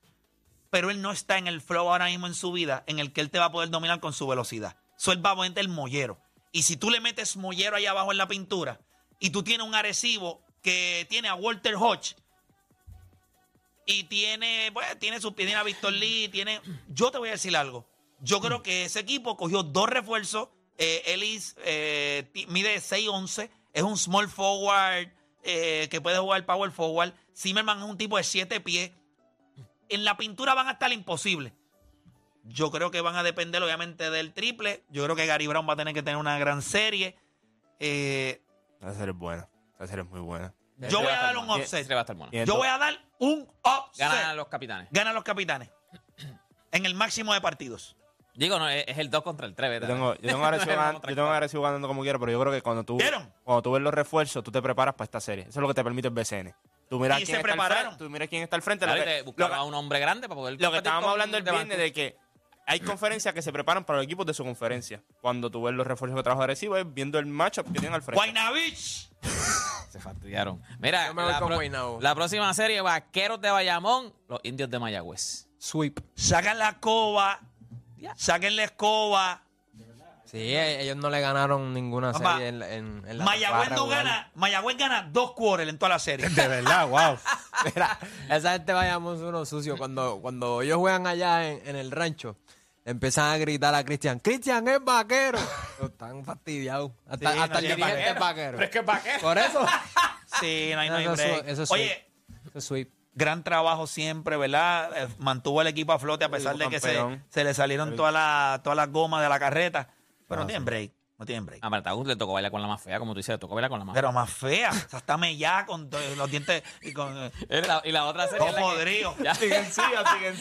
[SPEAKER 2] pero él no está en el flow ahora mismo en su vida en el que él te va a poder dominar con su velocidad. Eso él va el mollero. Y si tú le metes mollero ahí abajo en la pintura y tú tienes un Arecibo que tiene a Walter Hodge y tiene, pues, tiene su a Víctor Lee, tiene. Yo te voy a decir algo. Yo creo que ese equipo cogió dos refuerzos. Eh, Ellis eh, mide 6'11, es un small forward eh, que puede jugar power forward. Zimmerman es un tipo de 7 pies. En la pintura van a estar imposibles. Yo creo que van a depender, obviamente, del triple. Yo creo que Gary Brown va a tener que tener una gran serie. Eh,
[SPEAKER 6] Esa serie es buena. Esa serie es muy buena.
[SPEAKER 2] yo voy a dar un offset. Yo voy a dar un offset.
[SPEAKER 3] Ganan los Capitanes.
[SPEAKER 2] Ganan los capitanes. En el máximo de partidos.
[SPEAKER 3] Digo, no, es, el 2 contra el 3.
[SPEAKER 6] Yo tengo, yo tengo a Arecibo ganando, yo tengo a Arecibo ganando como quiera, pero yo creo que cuando tú,
[SPEAKER 2] ¿Vieron?
[SPEAKER 6] cuando tú ves los refuerzos, tú te preparas para esta serie. Eso es lo que te permite el BCN. Tú miras
[SPEAKER 2] Y
[SPEAKER 6] quién
[SPEAKER 2] se
[SPEAKER 6] está al
[SPEAKER 2] prepararon.
[SPEAKER 6] frente, tú miras quién está al frente.
[SPEAKER 3] Claro,
[SPEAKER 6] lo que-
[SPEAKER 3] te buscaba
[SPEAKER 6] lo que-
[SPEAKER 3] un hombre grande para poder.
[SPEAKER 6] Lo que estábamos hablando el viernes de que hay conferencias que se preparan para los equipos de su conferencia. Cuando tú ves los refuerzos que trajo Arecibo, es viendo el matchup que tienen al frente.
[SPEAKER 2] Guaynavich.
[SPEAKER 3] Se fastidiaron. Mira,
[SPEAKER 4] Yo me voy
[SPEAKER 3] la,
[SPEAKER 4] con
[SPEAKER 3] pro-
[SPEAKER 4] Guaynabo.
[SPEAKER 3] la próxima serie, Vaqueros de Bayamón, los Indios de Mayagüez.
[SPEAKER 4] Sweep.
[SPEAKER 2] Sacan la escoba. Saquen la escoba.
[SPEAKER 4] Sí, e- ellos no le ganaron ninguna
[SPEAKER 2] Papá,
[SPEAKER 4] serie en, la- en, en la
[SPEAKER 2] Mayagüez no gana. Mayagüez gana dos quarters en toda la serie.
[SPEAKER 5] De verdad, wow.
[SPEAKER 4] Mira, esa gente vayamos uno sucio. Cuando, cuando ellos juegan allá en, en el rancho, empiezan a gritar a Cristian, Cristian es vaquero. Están fastidiados. Hasta,
[SPEAKER 2] Sí,
[SPEAKER 4] hasta
[SPEAKER 2] no,
[SPEAKER 4] el
[SPEAKER 2] es
[SPEAKER 4] dirigente es
[SPEAKER 2] vaquero.
[SPEAKER 6] Pero es que es vaquero.
[SPEAKER 4] Por eso.
[SPEAKER 2] Sí, no hay, no hay
[SPEAKER 4] Eso
[SPEAKER 2] break.
[SPEAKER 4] eso es
[SPEAKER 2] Oye,
[SPEAKER 4] Eso es sweep.
[SPEAKER 2] Gran trabajo siempre, ¿verdad? Eh, Mantuvo el equipo a flote a pesar de que se, se le salieron todas las todas las gomas de la carreta. Pero no tienen break. No tienen break.
[SPEAKER 3] A Martagus le tocó bailar con la más fea, como tú dices, le tocó bailar con la más
[SPEAKER 2] Pero más fea. O sea, está mellada con to- los dientes y con eh,
[SPEAKER 3] fea. La- Y la otra serie.
[SPEAKER 2] todo
[SPEAKER 3] es la que-.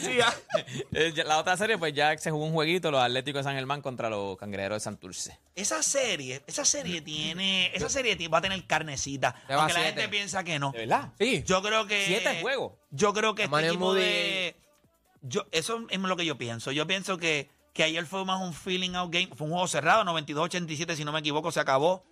[SPEAKER 3] Ya. Eh, ya- la otra serie, pues ya se jugó un jueguito, los Atléticos de San Germán contra los Cangrejeros de Santurce.
[SPEAKER 2] Esa serie, esa serie tiene, esa serie ti- va a tener carnecita. Aunque la
[SPEAKER 4] siete.
[SPEAKER 2] gente piensa que no.
[SPEAKER 3] verdad?
[SPEAKER 4] Sí.
[SPEAKER 2] Yo creo que.
[SPEAKER 3] Siete juegos.
[SPEAKER 2] Yo creo que este
[SPEAKER 4] Manuel
[SPEAKER 2] equipo
[SPEAKER 4] Moody-
[SPEAKER 2] de. Yo, eso es lo que yo pienso. Yo pienso que, que ayer fue más un feeling out game. Fue un juego cerrado, 92-87, si no me equivoco, se acabó.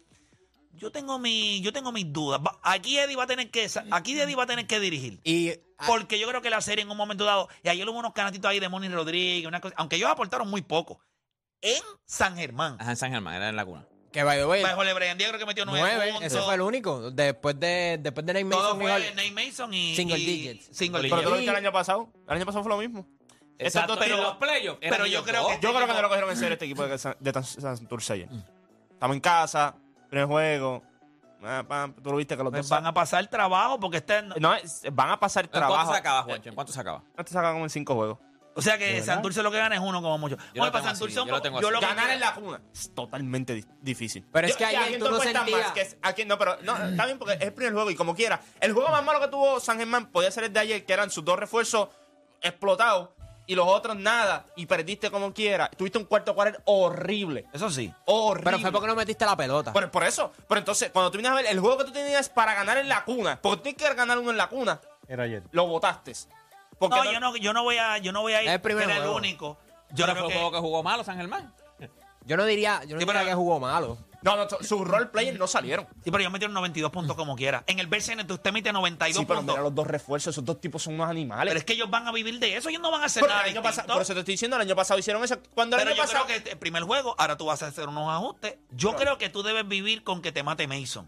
[SPEAKER 2] Yo tengo mi, yo tengo mis dudas. Aquí Eddie va a tener que, aquí Eddie va a tener que dirigir.
[SPEAKER 4] Y ah,
[SPEAKER 2] Porque yo creo que la serie en un momento dado, y ayer hubo unos canatitos ahí de Moni Rodríguez, una cosa, aunque ellos aportaron muy poco. En San Germán.
[SPEAKER 3] Ajá, en San Germán, era en la cuna.
[SPEAKER 4] que by the way,
[SPEAKER 2] Bajo creo que metió nueve,
[SPEAKER 4] nueve,
[SPEAKER 2] puntos.
[SPEAKER 4] ese fue el único. Después de, después de Nate
[SPEAKER 2] Todo
[SPEAKER 4] Mason y
[SPEAKER 2] fue Nate Mason y...
[SPEAKER 4] Single
[SPEAKER 2] y-
[SPEAKER 4] digits.
[SPEAKER 2] Single
[SPEAKER 6] Pero tú lo
[SPEAKER 2] digits.
[SPEAKER 6] viste el año pasado. El año pasado fue lo mismo.
[SPEAKER 3] Exacto, pero los playoffs.
[SPEAKER 2] pero yo creo que-
[SPEAKER 6] Yo creo que no lo cogieron en serio este equipo de, San- de Santurce ayer. Estamos en casa, primer juego. ah, pam, tú lo viste que los
[SPEAKER 2] Pues
[SPEAKER 6] dos
[SPEAKER 2] van a pasar trabajo porque están...
[SPEAKER 6] No, es- van a pasar
[SPEAKER 3] ¿En ¿Cuánto
[SPEAKER 6] trabajo.
[SPEAKER 3] se acaba, Juancho? ¿En cuánto se acaba?
[SPEAKER 6] No te sacan como en cinco juegos.
[SPEAKER 2] O sea que Santurce lo que gana es uno como mucho.
[SPEAKER 3] Yo
[SPEAKER 2] Oye,
[SPEAKER 3] lo
[SPEAKER 2] para
[SPEAKER 3] tengo
[SPEAKER 2] Santurce
[SPEAKER 3] así,
[SPEAKER 2] un
[SPEAKER 3] yo lo tengo así.
[SPEAKER 2] que
[SPEAKER 6] Ganar en la cuna es totalmente di- difícil.
[SPEAKER 4] Pero es que
[SPEAKER 6] y
[SPEAKER 4] ayer tú no sentías-
[SPEAKER 6] que es- aquí- no, pero no, está bien porque es el primer juego y como quiera. El juego más malo que tuvo San Germán podía ser el de ayer, que eran sus dos refuerzos explotados y los otros nada y perdiste como quiera. Tuviste un cuarto cuarto horrible.
[SPEAKER 2] Eso sí.
[SPEAKER 6] Horrible.
[SPEAKER 4] Pero fue porque no metiste la pelota.
[SPEAKER 6] Por, por eso. Pero entonces, cuando tú vienes a ver el juego que tú tenías para ganar en la cuna, porque tú tienes que ganar uno en la cuna,
[SPEAKER 5] Era ayer.
[SPEAKER 6] lo votaste. Porque
[SPEAKER 2] No,
[SPEAKER 6] no-
[SPEAKER 2] yo no, yo no voy a, yo no voy a ir.
[SPEAKER 4] Es el primer
[SPEAKER 2] era el
[SPEAKER 4] juego.
[SPEAKER 2] único. Yo
[SPEAKER 3] Pero
[SPEAKER 2] creo
[SPEAKER 3] fue
[SPEAKER 2] que,
[SPEAKER 3] juego que jugó malo San Germán.
[SPEAKER 4] Yo no diría, yo no
[SPEAKER 2] Sí,
[SPEAKER 4] diría
[SPEAKER 2] pero-
[SPEAKER 4] que jugó malo.
[SPEAKER 6] No, no, sus role players no salieron.
[SPEAKER 2] Sí, pero yo metieron 92 puntos como quiera. En el BCN usted mete 92
[SPEAKER 6] Sí, pero
[SPEAKER 2] puntos.
[SPEAKER 6] mira los dos refuerzos, esos dos tipos son unos animales.
[SPEAKER 2] Pero es que ellos van a vivir de eso. Ellos no van a hacer
[SPEAKER 6] Pero
[SPEAKER 2] nada
[SPEAKER 6] el año pasado, por eso te estoy diciendo, el año pasado hicieron eso. Cuando el
[SPEAKER 2] Pero
[SPEAKER 6] año
[SPEAKER 2] yo
[SPEAKER 6] pasado.
[SPEAKER 2] creo que el primer juego, ahora tú vas a hacer unos ajustes. Yo creo que tú debes vivir con que te mate Mason.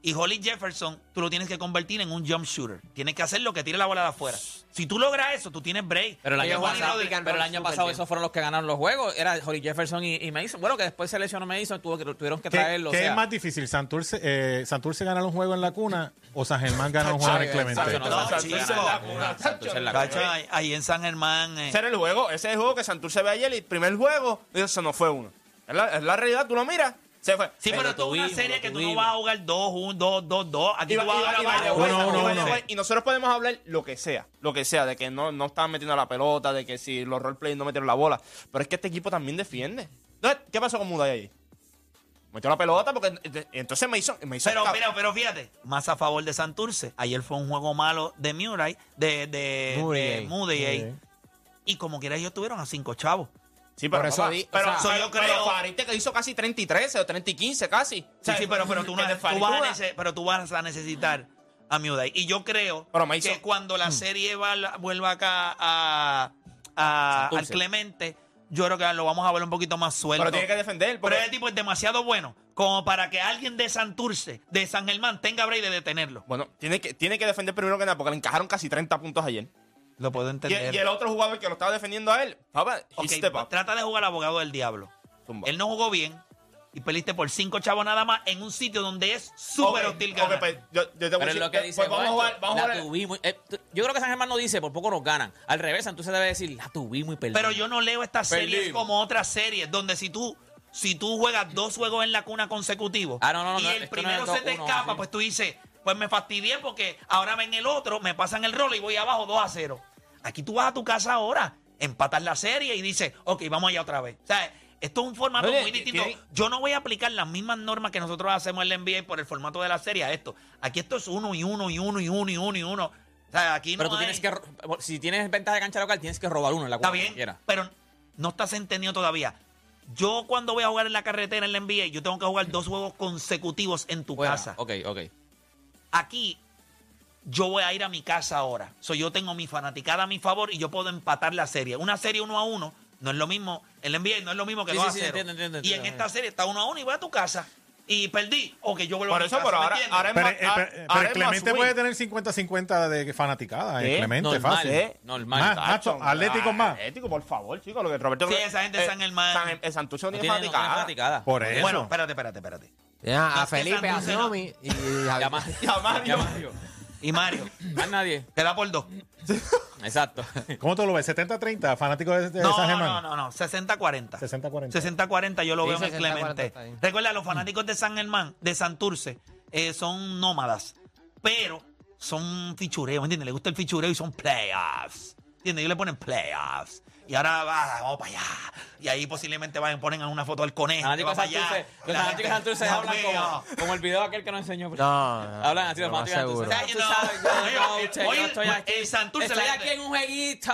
[SPEAKER 2] Y Holly Jefferson, tú lo tienes que convertir en un jump shooter. Tienes que hacer lo que tire la bola de afuera. Si tú logras eso, tú tienes break.
[SPEAKER 3] Pero el año pasado, pero el año pasado esos fueron los que ganaron los juegos. Era Holly Jefferson y, y Mason. Bueno, que después se lesionó Mason, tuvo que, tuvieron que
[SPEAKER 5] ¿Qué,
[SPEAKER 3] traerlo. o
[SPEAKER 5] qué
[SPEAKER 3] sea,
[SPEAKER 5] es más difícil? ¿Santurce, eh, ¿Santurce ganar un juego en la cuna o San Germán ganar un juego en Clemente?
[SPEAKER 3] Santurce no,
[SPEAKER 2] No,
[SPEAKER 3] Santurce
[SPEAKER 2] chico.
[SPEAKER 3] en la cuna, Santurce en la cuna.
[SPEAKER 2] Cacho, ahí, ahí en San Germán. eh,
[SPEAKER 6] Ese era el juego, ese es el juego que Santurce ve ayer y el primer juego, eso no fue uno. Es la, es la realidad, tú lo miras, se fue.
[SPEAKER 2] Sí, pero,
[SPEAKER 3] Pero
[SPEAKER 2] esto es una serie que tú no vas a jugar 2, 1, 2, 2, 2. Aquí tú
[SPEAKER 6] va-
[SPEAKER 2] vas a jugar
[SPEAKER 5] Uno, uno,
[SPEAKER 6] y
[SPEAKER 5] uno.
[SPEAKER 6] nosotros podemos hablar lo que sea, lo que sea, de que no, no estaban metiendo la pelota, de que si los roleplay no metieron la bola. Pero es que este equipo también defiende. Entonces, ¿qué pasó con Muday ahí? Metió la pelota porque entonces me hizo, me hizo
[SPEAKER 2] Pero,
[SPEAKER 6] cab-
[SPEAKER 2] pero, pero fíjate, más a favor de Santurce. Ayer fue un juego malo de Murray, de, de Moody, Y como quiera, ellos tuvieron a cinco chavos.
[SPEAKER 6] Sí, pero,
[SPEAKER 4] Por eso
[SPEAKER 6] papá,
[SPEAKER 4] di- o
[SPEAKER 6] pero,
[SPEAKER 4] sea,
[SPEAKER 2] so
[SPEAKER 6] pero-
[SPEAKER 2] yo
[SPEAKER 6] pero
[SPEAKER 2] creo-
[SPEAKER 6] Farite que hizo casi 30 y 13 o 30 y 15 casi. O
[SPEAKER 2] Sí,
[SPEAKER 6] sea,
[SPEAKER 2] sí, pero, pero, tú, no-
[SPEAKER 6] de
[SPEAKER 2] tú
[SPEAKER 6] Farid
[SPEAKER 2] vas a nece- pero tú vas a necesitar a Murray. Y yo creo
[SPEAKER 6] Pero me hizo-
[SPEAKER 2] que cuando la serie va- vuelva acá a, a- al
[SPEAKER 3] Santurce.
[SPEAKER 2] Clemente, yo creo que lo vamos a ver un poquito más suelto.
[SPEAKER 6] Pero tiene que defender.
[SPEAKER 2] Pero
[SPEAKER 6] Porque,
[SPEAKER 2] ese tipo es demasiado bueno como para que alguien de Santurce, de San Germán, tenga break de detenerlo.
[SPEAKER 6] bueno, tiene que, tiene que defender primero que nada porque le encajaron casi 30 puntos ayer.
[SPEAKER 2] Lo puedo entender.
[SPEAKER 6] y el otro jugador que lo estaba defendiendo a él, papá, he
[SPEAKER 2] Ok,
[SPEAKER 6] step up.
[SPEAKER 2] trata de jugar al abogado del diablo.
[SPEAKER 6] Zumba.
[SPEAKER 2] Él no jugó bien y perdiste por cinco chavos nada más en un sitio donde es súper
[SPEAKER 6] Ok,
[SPEAKER 2] hostil ganar.
[SPEAKER 6] pues, yo, yo te voy a
[SPEAKER 3] Pero es
[SPEAKER 6] decir,
[SPEAKER 3] lo que
[SPEAKER 6] pues,
[SPEAKER 3] dice.
[SPEAKER 6] pues vamos a jugar, vamos a
[SPEAKER 3] la
[SPEAKER 6] jugar.
[SPEAKER 3] tuvimos. eh, yo creo que San Germán no dice, por poco nos ganan. Al revés, Santurce debe decir, la tuvimos y perdimos.
[SPEAKER 2] Pero yo no leo estas series
[SPEAKER 3] Perdimos.
[SPEAKER 2] como otras series donde si tú si tú juegas dos juegos en la cuna consecutivos
[SPEAKER 3] Ah, no, no, no,
[SPEAKER 2] y
[SPEAKER 3] no,
[SPEAKER 2] el primero se te
[SPEAKER 3] uno,
[SPEAKER 2] escapa,
[SPEAKER 3] sí.
[SPEAKER 2] pues tú dices, pues me fastidié porque ahora ven el otro, me pasan el rol y voy abajo 2 a 0. Aquí tú vas a tu casa ahora, empatas la serie y dices, ok, vamos allá otra vez. O sea, esto es un formato
[SPEAKER 6] Oye,
[SPEAKER 2] muy distinto. Yo no voy a aplicar las mismas normas que nosotros hacemos en la NBA por el formato de la serie a esto. Aquí esto es uno y uno y uno y uno y uno y uno. O sea, aquí no
[SPEAKER 3] Pero tú
[SPEAKER 2] hay-
[SPEAKER 3] tienes que. ro- Si tienes ventaja de cancha local, tienes que robar uno en la
[SPEAKER 2] Está
[SPEAKER 3] cuadra,
[SPEAKER 2] bien,
[SPEAKER 3] quiera.
[SPEAKER 2] pero no estás entendido todavía. Yo cuando voy a jugar en la carretera en la NBA, yo tengo que jugar dos juegos consecutivos en tu
[SPEAKER 3] Fuera.
[SPEAKER 2] casa.
[SPEAKER 3] Ok, ok.
[SPEAKER 2] Aquí yo voy a ir a mi casa ahora. So, yo tengo mi fanaticada a mi favor y yo puedo empatar la serie. Una serie uno a uno no es lo mismo. En la NBA no es lo mismo que
[SPEAKER 3] Sí,
[SPEAKER 2] dos
[SPEAKER 3] sí,
[SPEAKER 2] a
[SPEAKER 3] sí,
[SPEAKER 2] cero.
[SPEAKER 3] entiendo, entiendo,
[SPEAKER 2] y en esta serie está uno a uno y voy a tu casa. Y perdí. O que yo vuelvo
[SPEAKER 6] Por
[SPEAKER 2] a mi
[SPEAKER 6] eso,
[SPEAKER 2] casa.
[SPEAKER 6] pero
[SPEAKER 2] ¿me
[SPEAKER 6] ahora, ahora es
[SPEAKER 5] Pero,
[SPEAKER 6] más-
[SPEAKER 5] eh,
[SPEAKER 6] ahora-
[SPEAKER 5] pero-
[SPEAKER 6] ahora
[SPEAKER 5] pero
[SPEAKER 6] es
[SPEAKER 5] Clemente puede tener 50-50 de fanaticada.
[SPEAKER 6] ¿Qué?
[SPEAKER 5] eh, Clemente,
[SPEAKER 3] Normal,
[SPEAKER 5] fácil.
[SPEAKER 6] ¿eh?
[SPEAKER 3] Normal.
[SPEAKER 5] Más,
[SPEAKER 6] Tacho,
[SPEAKER 5] Atlético más.
[SPEAKER 6] Atlético, por favor, chicos. Lo que Roberto
[SPEAKER 2] Sí, esa gente de San Germán.
[SPEAKER 6] San, el Santurce no tiene
[SPEAKER 3] tiene, no tiene
[SPEAKER 6] fanaticada.
[SPEAKER 3] fanaticada.
[SPEAKER 5] Por eso.
[SPEAKER 2] Bueno, espérate, espérate, espérate.
[SPEAKER 4] Ya, a Felipe, a
[SPEAKER 2] Santurce, ¿no?
[SPEAKER 4] Xiaomi y a
[SPEAKER 3] Ya más.
[SPEAKER 6] Ya, Mario.
[SPEAKER 3] Ya Mario.
[SPEAKER 2] Y Mario,
[SPEAKER 3] Más nadie.
[SPEAKER 2] te da por dos.
[SPEAKER 3] Exacto.
[SPEAKER 5] ¿Cómo tú lo ves? ¿70-30? ¿Fanático de, de
[SPEAKER 2] No,
[SPEAKER 5] San
[SPEAKER 2] no,
[SPEAKER 5] Germán?
[SPEAKER 2] no, no, 60-40.
[SPEAKER 5] 60-40.
[SPEAKER 2] 60-40 yo lo
[SPEAKER 4] Sí,
[SPEAKER 2] veo en
[SPEAKER 4] 60-40
[SPEAKER 2] Clemente.
[SPEAKER 4] está.
[SPEAKER 2] Recuerda, los fanáticos de San Germán, de Santurce, eh, son nómadas, pero son fichureos, ¿entiendes? Les gusta el fichureo y son playoffs. ¿Entiendes? Ellos le ponen playoffs. Y ahora va, vamos para allá. Y ahí posiblemente van, ponen una foto del conejo.
[SPEAKER 3] Los fanáticos de
[SPEAKER 2] gente,
[SPEAKER 3] Santurce
[SPEAKER 2] Dios
[SPEAKER 3] hablan como, como el video aquel que nos enseñó.
[SPEAKER 4] No, no,
[SPEAKER 3] Hablan así los fanáticos yo, estoy aquí.
[SPEAKER 2] en Santurce
[SPEAKER 3] Estoy
[SPEAKER 2] la
[SPEAKER 3] aquí en un jueguito,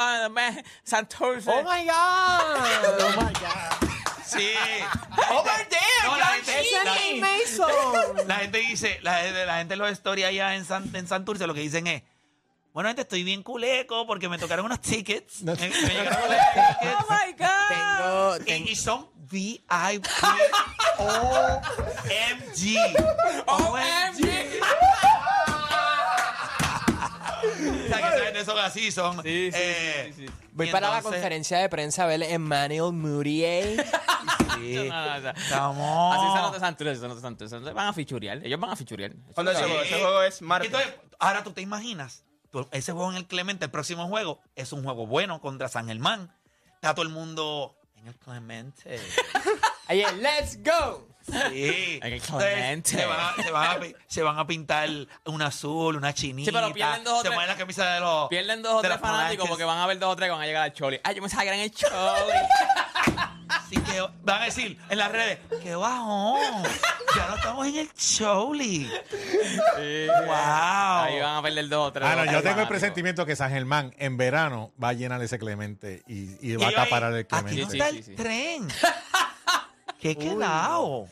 [SPEAKER 3] Santurce.
[SPEAKER 4] ¡Oh, my God!
[SPEAKER 2] Sí.
[SPEAKER 6] Over there,
[SPEAKER 2] No, la
[SPEAKER 6] John
[SPEAKER 2] gente-
[SPEAKER 6] Cena.
[SPEAKER 2] la- gente dice, la, gente- la gente en los stories allá en, San, en Santurce lo que dicen es, bueno, gente, estoy bien culeco porque me tocaron unos tickets.
[SPEAKER 5] No.
[SPEAKER 2] Me- me llegaron unos tickets.
[SPEAKER 3] Oh my God.
[SPEAKER 4] Tengo,
[SPEAKER 2] Y,
[SPEAKER 4] tengo-
[SPEAKER 2] y son VIP. OMG. OMG. O sea, que esa gente son así, son.
[SPEAKER 3] Sí, sí,
[SPEAKER 2] eh,
[SPEAKER 3] sí, sí, sí.
[SPEAKER 4] Voy
[SPEAKER 2] y
[SPEAKER 4] para la
[SPEAKER 2] entonces-
[SPEAKER 4] conferencia de prensa a ver Emmanuel Moutier.
[SPEAKER 2] Sí.
[SPEAKER 3] No, no.
[SPEAKER 2] Estamos.
[SPEAKER 3] Así son los de Santurce, son los de Santurce. Van a fichurear. Ellos van a fichurear.
[SPEAKER 6] Cuando ese juego, ese juego es martes.
[SPEAKER 2] Entonces, ahora tú te imaginas, tú- ese juego en el Clemente, el próximo juego, es un juego bueno contra San Germán. Está todo el mundo en el Clemente.
[SPEAKER 4] Ayer, let's go.
[SPEAKER 2] Sí.
[SPEAKER 3] En el
[SPEAKER 2] Entonces,
[SPEAKER 3] Clemente.
[SPEAKER 2] Se van, a, se, van a, pi- se van a pintar un azul, una chinita.
[SPEAKER 3] Sí, pero pierden dos o
[SPEAKER 2] se
[SPEAKER 3] tres-
[SPEAKER 2] ponen la camisa de los.
[SPEAKER 3] Pierden dos o tres fanáticos porque van a ver dos o tres que van a llegar al Choli. Ay, yo me que eran el Choli.
[SPEAKER 2] Así que van a decir en las redes: ¡Qué bajón! Ya no estamos en el Choli. ¡Wow!
[SPEAKER 3] Ahí van a perder dos o tres.
[SPEAKER 5] Ah, no, yo tengo el presentimiento que San Germán en verano va a llenar ese Clemente y, y va a acaparar el
[SPEAKER 2] Aquí no
[SPEAKER 5] Clemente.
[SPEAKER 3] Sí,
[SPEAKER 2] está
[SPEAKER 3] sí,
[SPEAKER 2] el
[SPEAKER 3] sí.
[SPEAKER 2] tren. ¿Qué quedado?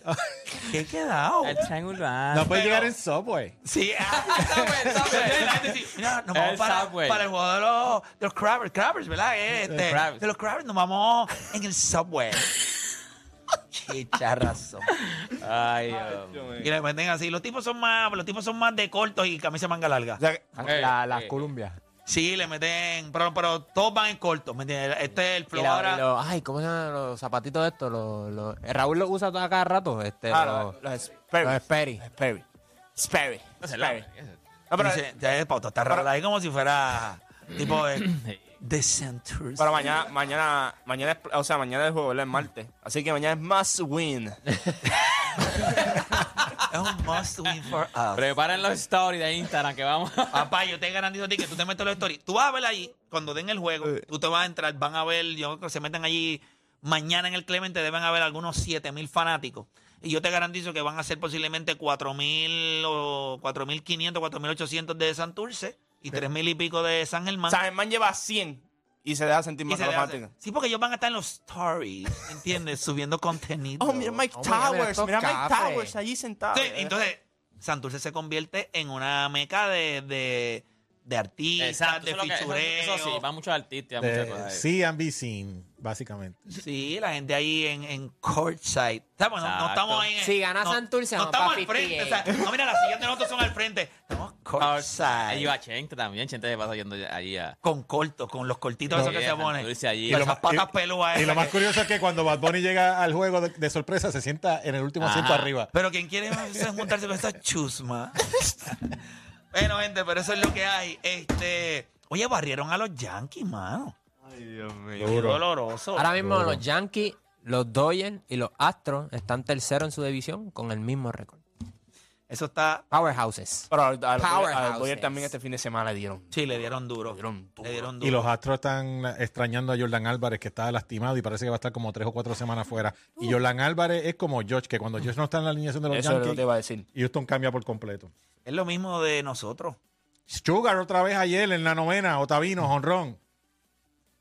[SPEAKER 2] ¿Qué quedado?
[SPEAKER 3] El triangular.
[SPEAKER 5] No puede llegar en Subway.
[SPEAKER 2] Sí, ah,
[SPEAKER 3] Subway, Subway.
[SPEAKER 2] Mira, nos vamos
[SPEAKER 3] El
[SPEAKER 2] para,
[SPEAKER 3] Subway.
[SPEAKER 2] para el juego de los, de los Crabbers, Crabbers, ¿verdad? Este,
[SPEAKER 3] Crabbers.
[SPEAKER 2] De los Crabbers nos vamos en el Subway. Chicharrazón.
[SPEAKER 3] Ay, Dios.
[SPEAKER 2] Y le meten así. Los tipos son más, los tipos son más de cortos y camisa manga larga.
[SPEAKER 6] O sea, que-
[SPEAKER 3] Eh,
[SPEAKER 4] La- las
[SPEAKER 3] eh.
[SPEAKER 4] columbias.
[SPEAKER 2] Sí, le meten, pero, pero todos van en corto, ¿me entiendes? Este es el
[SPEAKER 4] Y
[SPEAKER 2] flow
[SPEAKER 4] la-
[SPEAKER 2] ahora.
[SPEAKER 4] y ay, ¿cómo se llaman los zapatitos estos? Los, los- eh, Raúl los usa a cada rato. Este,
[SPEAKER 6] ah,
[SPEAKER 4] los,
[SPEAKER 6] los- los Sperry.
[SPEAKER 4] los Sperry.
[SPEAKER 6] Sperry. Sperry.
[SPEAKER 3] No sé,
[SPEAKER 6] Sperry. No, pero,
[SPEAKER 2] Dice, ya es pauta, está raro ahí como si fuera tipo de, de Santurce.
[SPEAKER 6] pero mañana, mañana, mañana, es, o sea, mañana es el juego, ¿verdad? Es martes. Así que mañana es must win.
[SPEAKER 2] Es un must win for us.
[SPEAKER 3] Preparen los stories de Instagram que vamos.
[SPEAKER 2] Papá, yo te garantizo a ti que tú te metes los stories. Tú vas a ver ahí, cuando den el juego, tú te vas a entrar, van a ver, yo creo que se meten allí mañana en el Clemente, deben haber algunos 7 mil fanáticos. Y yo te garantizo que van a ser posiblemente 4 mil o 4.500, 4.800 de Santurce y 3 mil y pico de San Germán.
[SPEAKER 6] San Germán lleva 100 y se deja sentir más
[SPEAKER 2] se Sí, porque ellos van a estar en los stories, ¿entiendes? Subiendo contenido.
[SPEAKER 6] Oh, mira Mike
[SPEAKER 4] Oh, mira
[SPEAKER 6] Towers. Mira Mike. Towers allí sentado.
[SPEAKER 2] Sí, entonces, Santurce se convierte en una meca de, de, de artistas,
[SPEAKER 3] Exacto,
[SPEAKER 2] de
[SPEAKER 3] lo que- eso- eso sí, van muchos artistas, muchas
[SPEAKER 5] De
[SPEAKER 3] cosas.
[SPEAKER 5] see and be seen, básicamente.
[SPEAKER 2] Sí, la gente ahí en, en courtside. ¿Sabes? No, no estamos ahí en,
[SPEAKER 4] Si gana
[SPEAKER 2] no,
[SPEAKER 4] Santurce,
[SPEAKER 2] no estamos al frente.
[SPEAKER 4] 58.
[SPEAKER 2] o sea, no, mira, las de nosotros son al frente. Estamos courtside.
[SPEAKER 3] Ahí va Chente también. Chente se pasa yendo allí a.
[SPEAKER 2] Con cortos, con los cortitos
[SPEAKER 3] No,
[SPEAKER 2] esos que
[SPEAKER 3] sí,
[SPEAKER 2] se ponen.
[SPEAKER 3] Allí.
[SPEAKER 2] Y
[SPEAKER 3] Y lo
[SPEAKER 5] más-
[SPEAKER 2] patas
[SPEAKER 5] y-
[SPEAKER 2] pelúas.
[SPEAKER 5] Y lo
[SPEAKER 2] esas
[SPEAKER 5] más curioso es que cuando Bad Bunny llega al juego de, de sorpresa, se sienta en el último asiento arriba.
[SPEAKER 2] Pero quien quiere es juntarse con esa chusma. bueno, gente, pero eso es lo que hay. Este, oye, barrieron a los Yankees, mano.
[SPEAKER 6] Ay, Dios mío.
[SPEAKER 2] Qué doloroso.
[SPEAKER 4] Ahora mismo los Yankees, los Dodgers y los Astros están terceros en su división con el mismo récord.
[SPEAKER 2] Eso está.
[SPEAKER 4] Powerhouses.
[SPEAKER 6] Pero al, al,
[SPEAKER 4] Powerhouses.
[SPEAKER 6] al Dodgers también este fin de semana le dieron.
[SPEAKER 2] Sí, le dieron duro.
[SPEAKER 6] Le dieron duro.
[SPEAKER 2] Le dieron duro.
[SPEAKER 5] Y los Astros están extrañando a Jordan Álvarez, que está lastimado y parece que va a estar como tres o cuatro semanas fuera. Y Jordan Álvarez es como George, que cuando George no está en la alineación de los
[SPEAKER 6] Eso es lo que
[SPEAKER 5] Yankees,
[SPEAKER 6] te iba a decir.
[SPEAKER 5] Houston cambia por completo.
[SPEAKER 2] Es lo mismo de nosotros.
[SPEAKER 5] Sugar otra vez ayer en la novena, Otavino, honrón.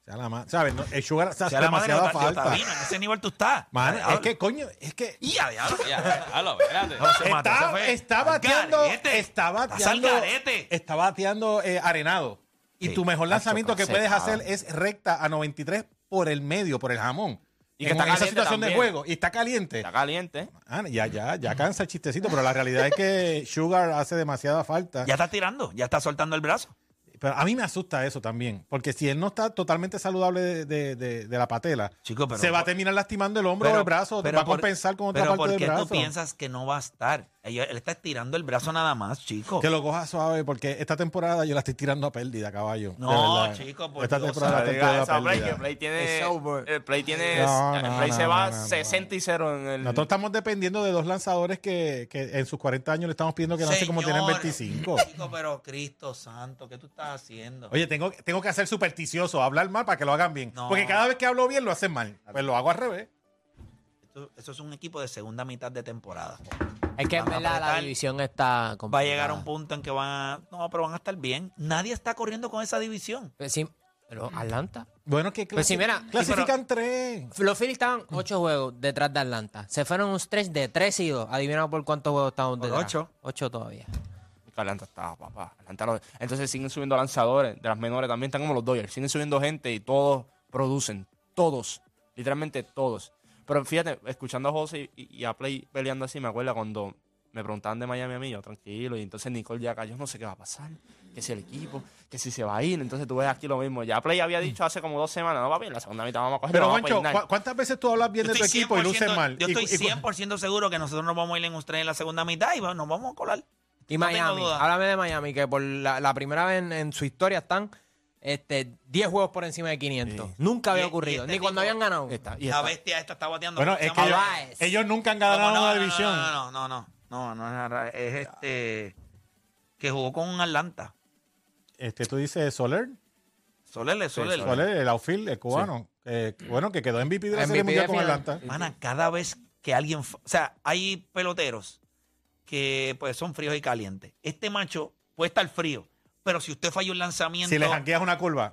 [SPEAKER 5] Sea la ma- ¿Sabes? No, El Sugar hace
[SPEAKER 2] sea la madre de
[SPEAKER 5] demasiada falta.
[SPEAKER 2] En ese nivel tú estás.
[SPEAKER 5] Man,
[SPEAKER 2] Diablo.
[SPEAKER 5] es que, coño, es que
[SPEAKER 2] Ya, diablo.
[SPEAKER 3] Ya, halo, espérate.
[SPEAKER 2] No, se mató, se
[SPEAKER 5] está,
[SPEAKER 2] fue.
[SPEAKER 5] está bateando,
[SPEAKER 2] Garete.
[SPEAKER 5] está
[SPEAKER 2] Estás al
[SPEAKER 5] bateando,
[SPEAKER 2] garete.
[SPEAKER 5] está bateando eh, arenado. Y
[SPEAKER 2] Sí.
[SPEAKER 5] tu mejor lanzamiento que puedes hacer es recta a 93 por el medio, por el jamón.
[SPEAKER 6] Y que
[SPEAKER 5] en
[SPEAKER 6] está
[SPEAKER 5] esa
[SPEAKER 6] caliente
[SPEAKER 5] situación de
[SPEAKER 6] también.
[SPEAKER 5] juego. Y está caliente.
[SPEAKER 6] Está caliente.
[SPEAKER 5] Ah, ya, ya, ya cansa el chistecito, pero la realidad es que Sugar hace demasiada falta.
[SPEAKER 2] Ya está tirando, ya está soltando el brazo.
[SPEAKER 5] Pero a mí me asusta eso también, porque si él no está totalmente saludable de, de- de- de la patela,
[SPEAKER 2] Chico, pero-
[SPEAKER 5] se va a terminar lastimando el hombro o el brazo,
[SPEAKER 2] pero
[SPEAKER 5] va a
[SPEAKER 2] por-
[SPEAKER 5] compensar con otra
[SPEAKER 2] pero
[SPEAKER 5] parte
[SPEAKER 2] ¿por
[SPEAKER 5] del
[SPEAKER 2] qué
[SPEAKER 5] brazo.
[SPEAKER 2] tú piensas que no va a estar? Ellos- él está estirando el brazo nada más, chico.
[SPEAKER 5] Que lo coja suave, porque esta temporada yo la estoy tirando a pérdida, caballo.
[SPEAKER 2] No,
[SPEAKER 5] De verdad.
[SPEAKER 2] chico, por
[SPEAKER 5] Esta
[SPEAKER 2] Dios,
[SPEAKER 5] temporada la
[SPEAKER 6] No
[SPEAKER 5] estoy
[SPEAKER 6] diga
[SPEAKER 5] tirando
[SPEAKER 6] eso,
[SPEAKER 5] a
[SPEAKER 6] Play,
[SPEAKER 5] pérdida.
[SPEAKER 6] que Play tiene,
[SPEAKER 4] It's over.
[SPEAKER 6] el Play tiene,
[SPEAKER 5] No,
[SPEAKER 6] el
[SPEAKER 5] no,
[SPEAKER 6] Play
[SPEAKER 5] no,
[SPEAKER 6] se va
[SPEAKER 5] no, no, no.
[SPEAKER 6] 60 y 0 en el.
[SPEAKER 5] Nosotros estamos dependiendo de dos lanzadores que, que en sus 40 años le estamos pidiendo que lance como tienen
[SPEAKER 2] Señor,
[SPEAKER 5] 25.
[SPEAKER 2] Chico, pero Cristo santo, ¿qué tú estás haciendo?
[SPEAKER 5] Oye, tengo, tengo que hacer supersticioso, hablar mal para que lo hagan bien.
[SPEAKER 2] No.
[SPEAKER 5] Porque cada vez que hablo bien lo hacen mal. Pues lo hago al revés.
[SPEAKER 2] Esto- eso es un equipo de segunda mitad de temporada.
[SPEAKER 4] Es que en
[SPEAKER 2] Van a
[SPEAKER 4] verdad la
[SPEAKER 2] apretar.
[SPEAKER 4] división está
[SPEAKER 2] Va a llegar a un punto en que van a... No, pero van a estar bien. Nadie está corriendo con esa división.
[SPEAKER 4] Pues sí, pero Atlanta.
[SPEAKER 5] Bueno, que
[SPEAKER 4] Pues sí, mira,
[SPEAKER 5] clasifican tres.
[SPEAKER 4] Los Phillies estaban ocho juegos detrás de Atlanta. Se fueron un stretch de 3 y 2. Adivina por cuántos juegos
[SPEAKER 2] Por
[SPEAKER 4] detrás.
[SPEAKER 2] ocho.
[SPEAKER 4] Ocho todavía.
[SPEAKER 6] Atlanta está, papá. Atlanta lo- Entonces siguen subiendo lanzadores de las menores también. Están como los Dodgers. Siguen subiendo gente y todos producen. Todos. Literalmente todos. Pero fíjate, escuchando a José y, y a Play peleando así, me acuerdo cuando me preguntaban de Miami a mí, yo tranquilo. Y entonces Nicole ya acá, yo no sé qué va a pasar. Que si el equipo, que si se va a ir. Entonces tú ves aquí lo mismo. Ya Play había dicho hace como dos semanas, no va bien, la segunda mitad vamos a coger.
[SPEAKER 5] Pero,
[SPEAKER 6] vamos a
[SPEAKER 5] Moncho,
[SPEAKER 6] peinar".
[SPEAKER 5] ¿cu- ¿cuántas veces tú hablas bien
[SPEAKER 2] Yo
[SPEAKER 5] de tu equipo y luces
[SPEAKER 2] 100%
[SPEAKER 5] mal?
[SPEAKER 2] Yo estoy
[SPEAKER 5] y-
[SPEAKER 2] 100% seguro que nosotros nos vamos a ir en un tren en la segunda mitad y bueno, nos vamos a colar.
[SPEAKER 4] Y
[SPEAKER 2] No
[SPEAKER 4] Miami, háblame de Miami, que por la, la primera vez en, en su historia están este, 10 juegos por encima de 500.
[SPEAKER 6] Sí.
[SPEAKER 4] Nunca había
[SPEAKER 2] Y- y
[SPEAKER 4] ocurrido,
[SPEAKER 2] este
[SPEAKER 4] ni cuando
[SPEAKER 2] tipo-
[SPEAKER 4] habían ganado.
[SPEAKER 6] Y
[SPEAKER 2] La bestia esta está bateando.
[SPEAKER 5] Bueno, ellos, nunca han ganado
[SPEAKER 2] No,
[SPEAKER 5] una
[SPEAKER 2] no,
[SPEAKER 5] división.
[SPEAKER 2] No, no, no, no, no, no es este que jugó con Atlanta.
[SPEAKER 5] Este, tú dices Soler,
[SPEAKER 2] Soler, Soler.
[SPEAKER 5] Soler, el outfield, el cubano. Eh, bueno, que quedó MVP de la Serie Mundial con. Atlanta.
[SPEAKER 2] Mana, cada vez que alguien, o sea, hay peloteros que pues son fríos y calientes. Este macho puede estar frío, pero si usted falla un lanzamiento,
[SPEAKER 5] Si le janqueas una curva,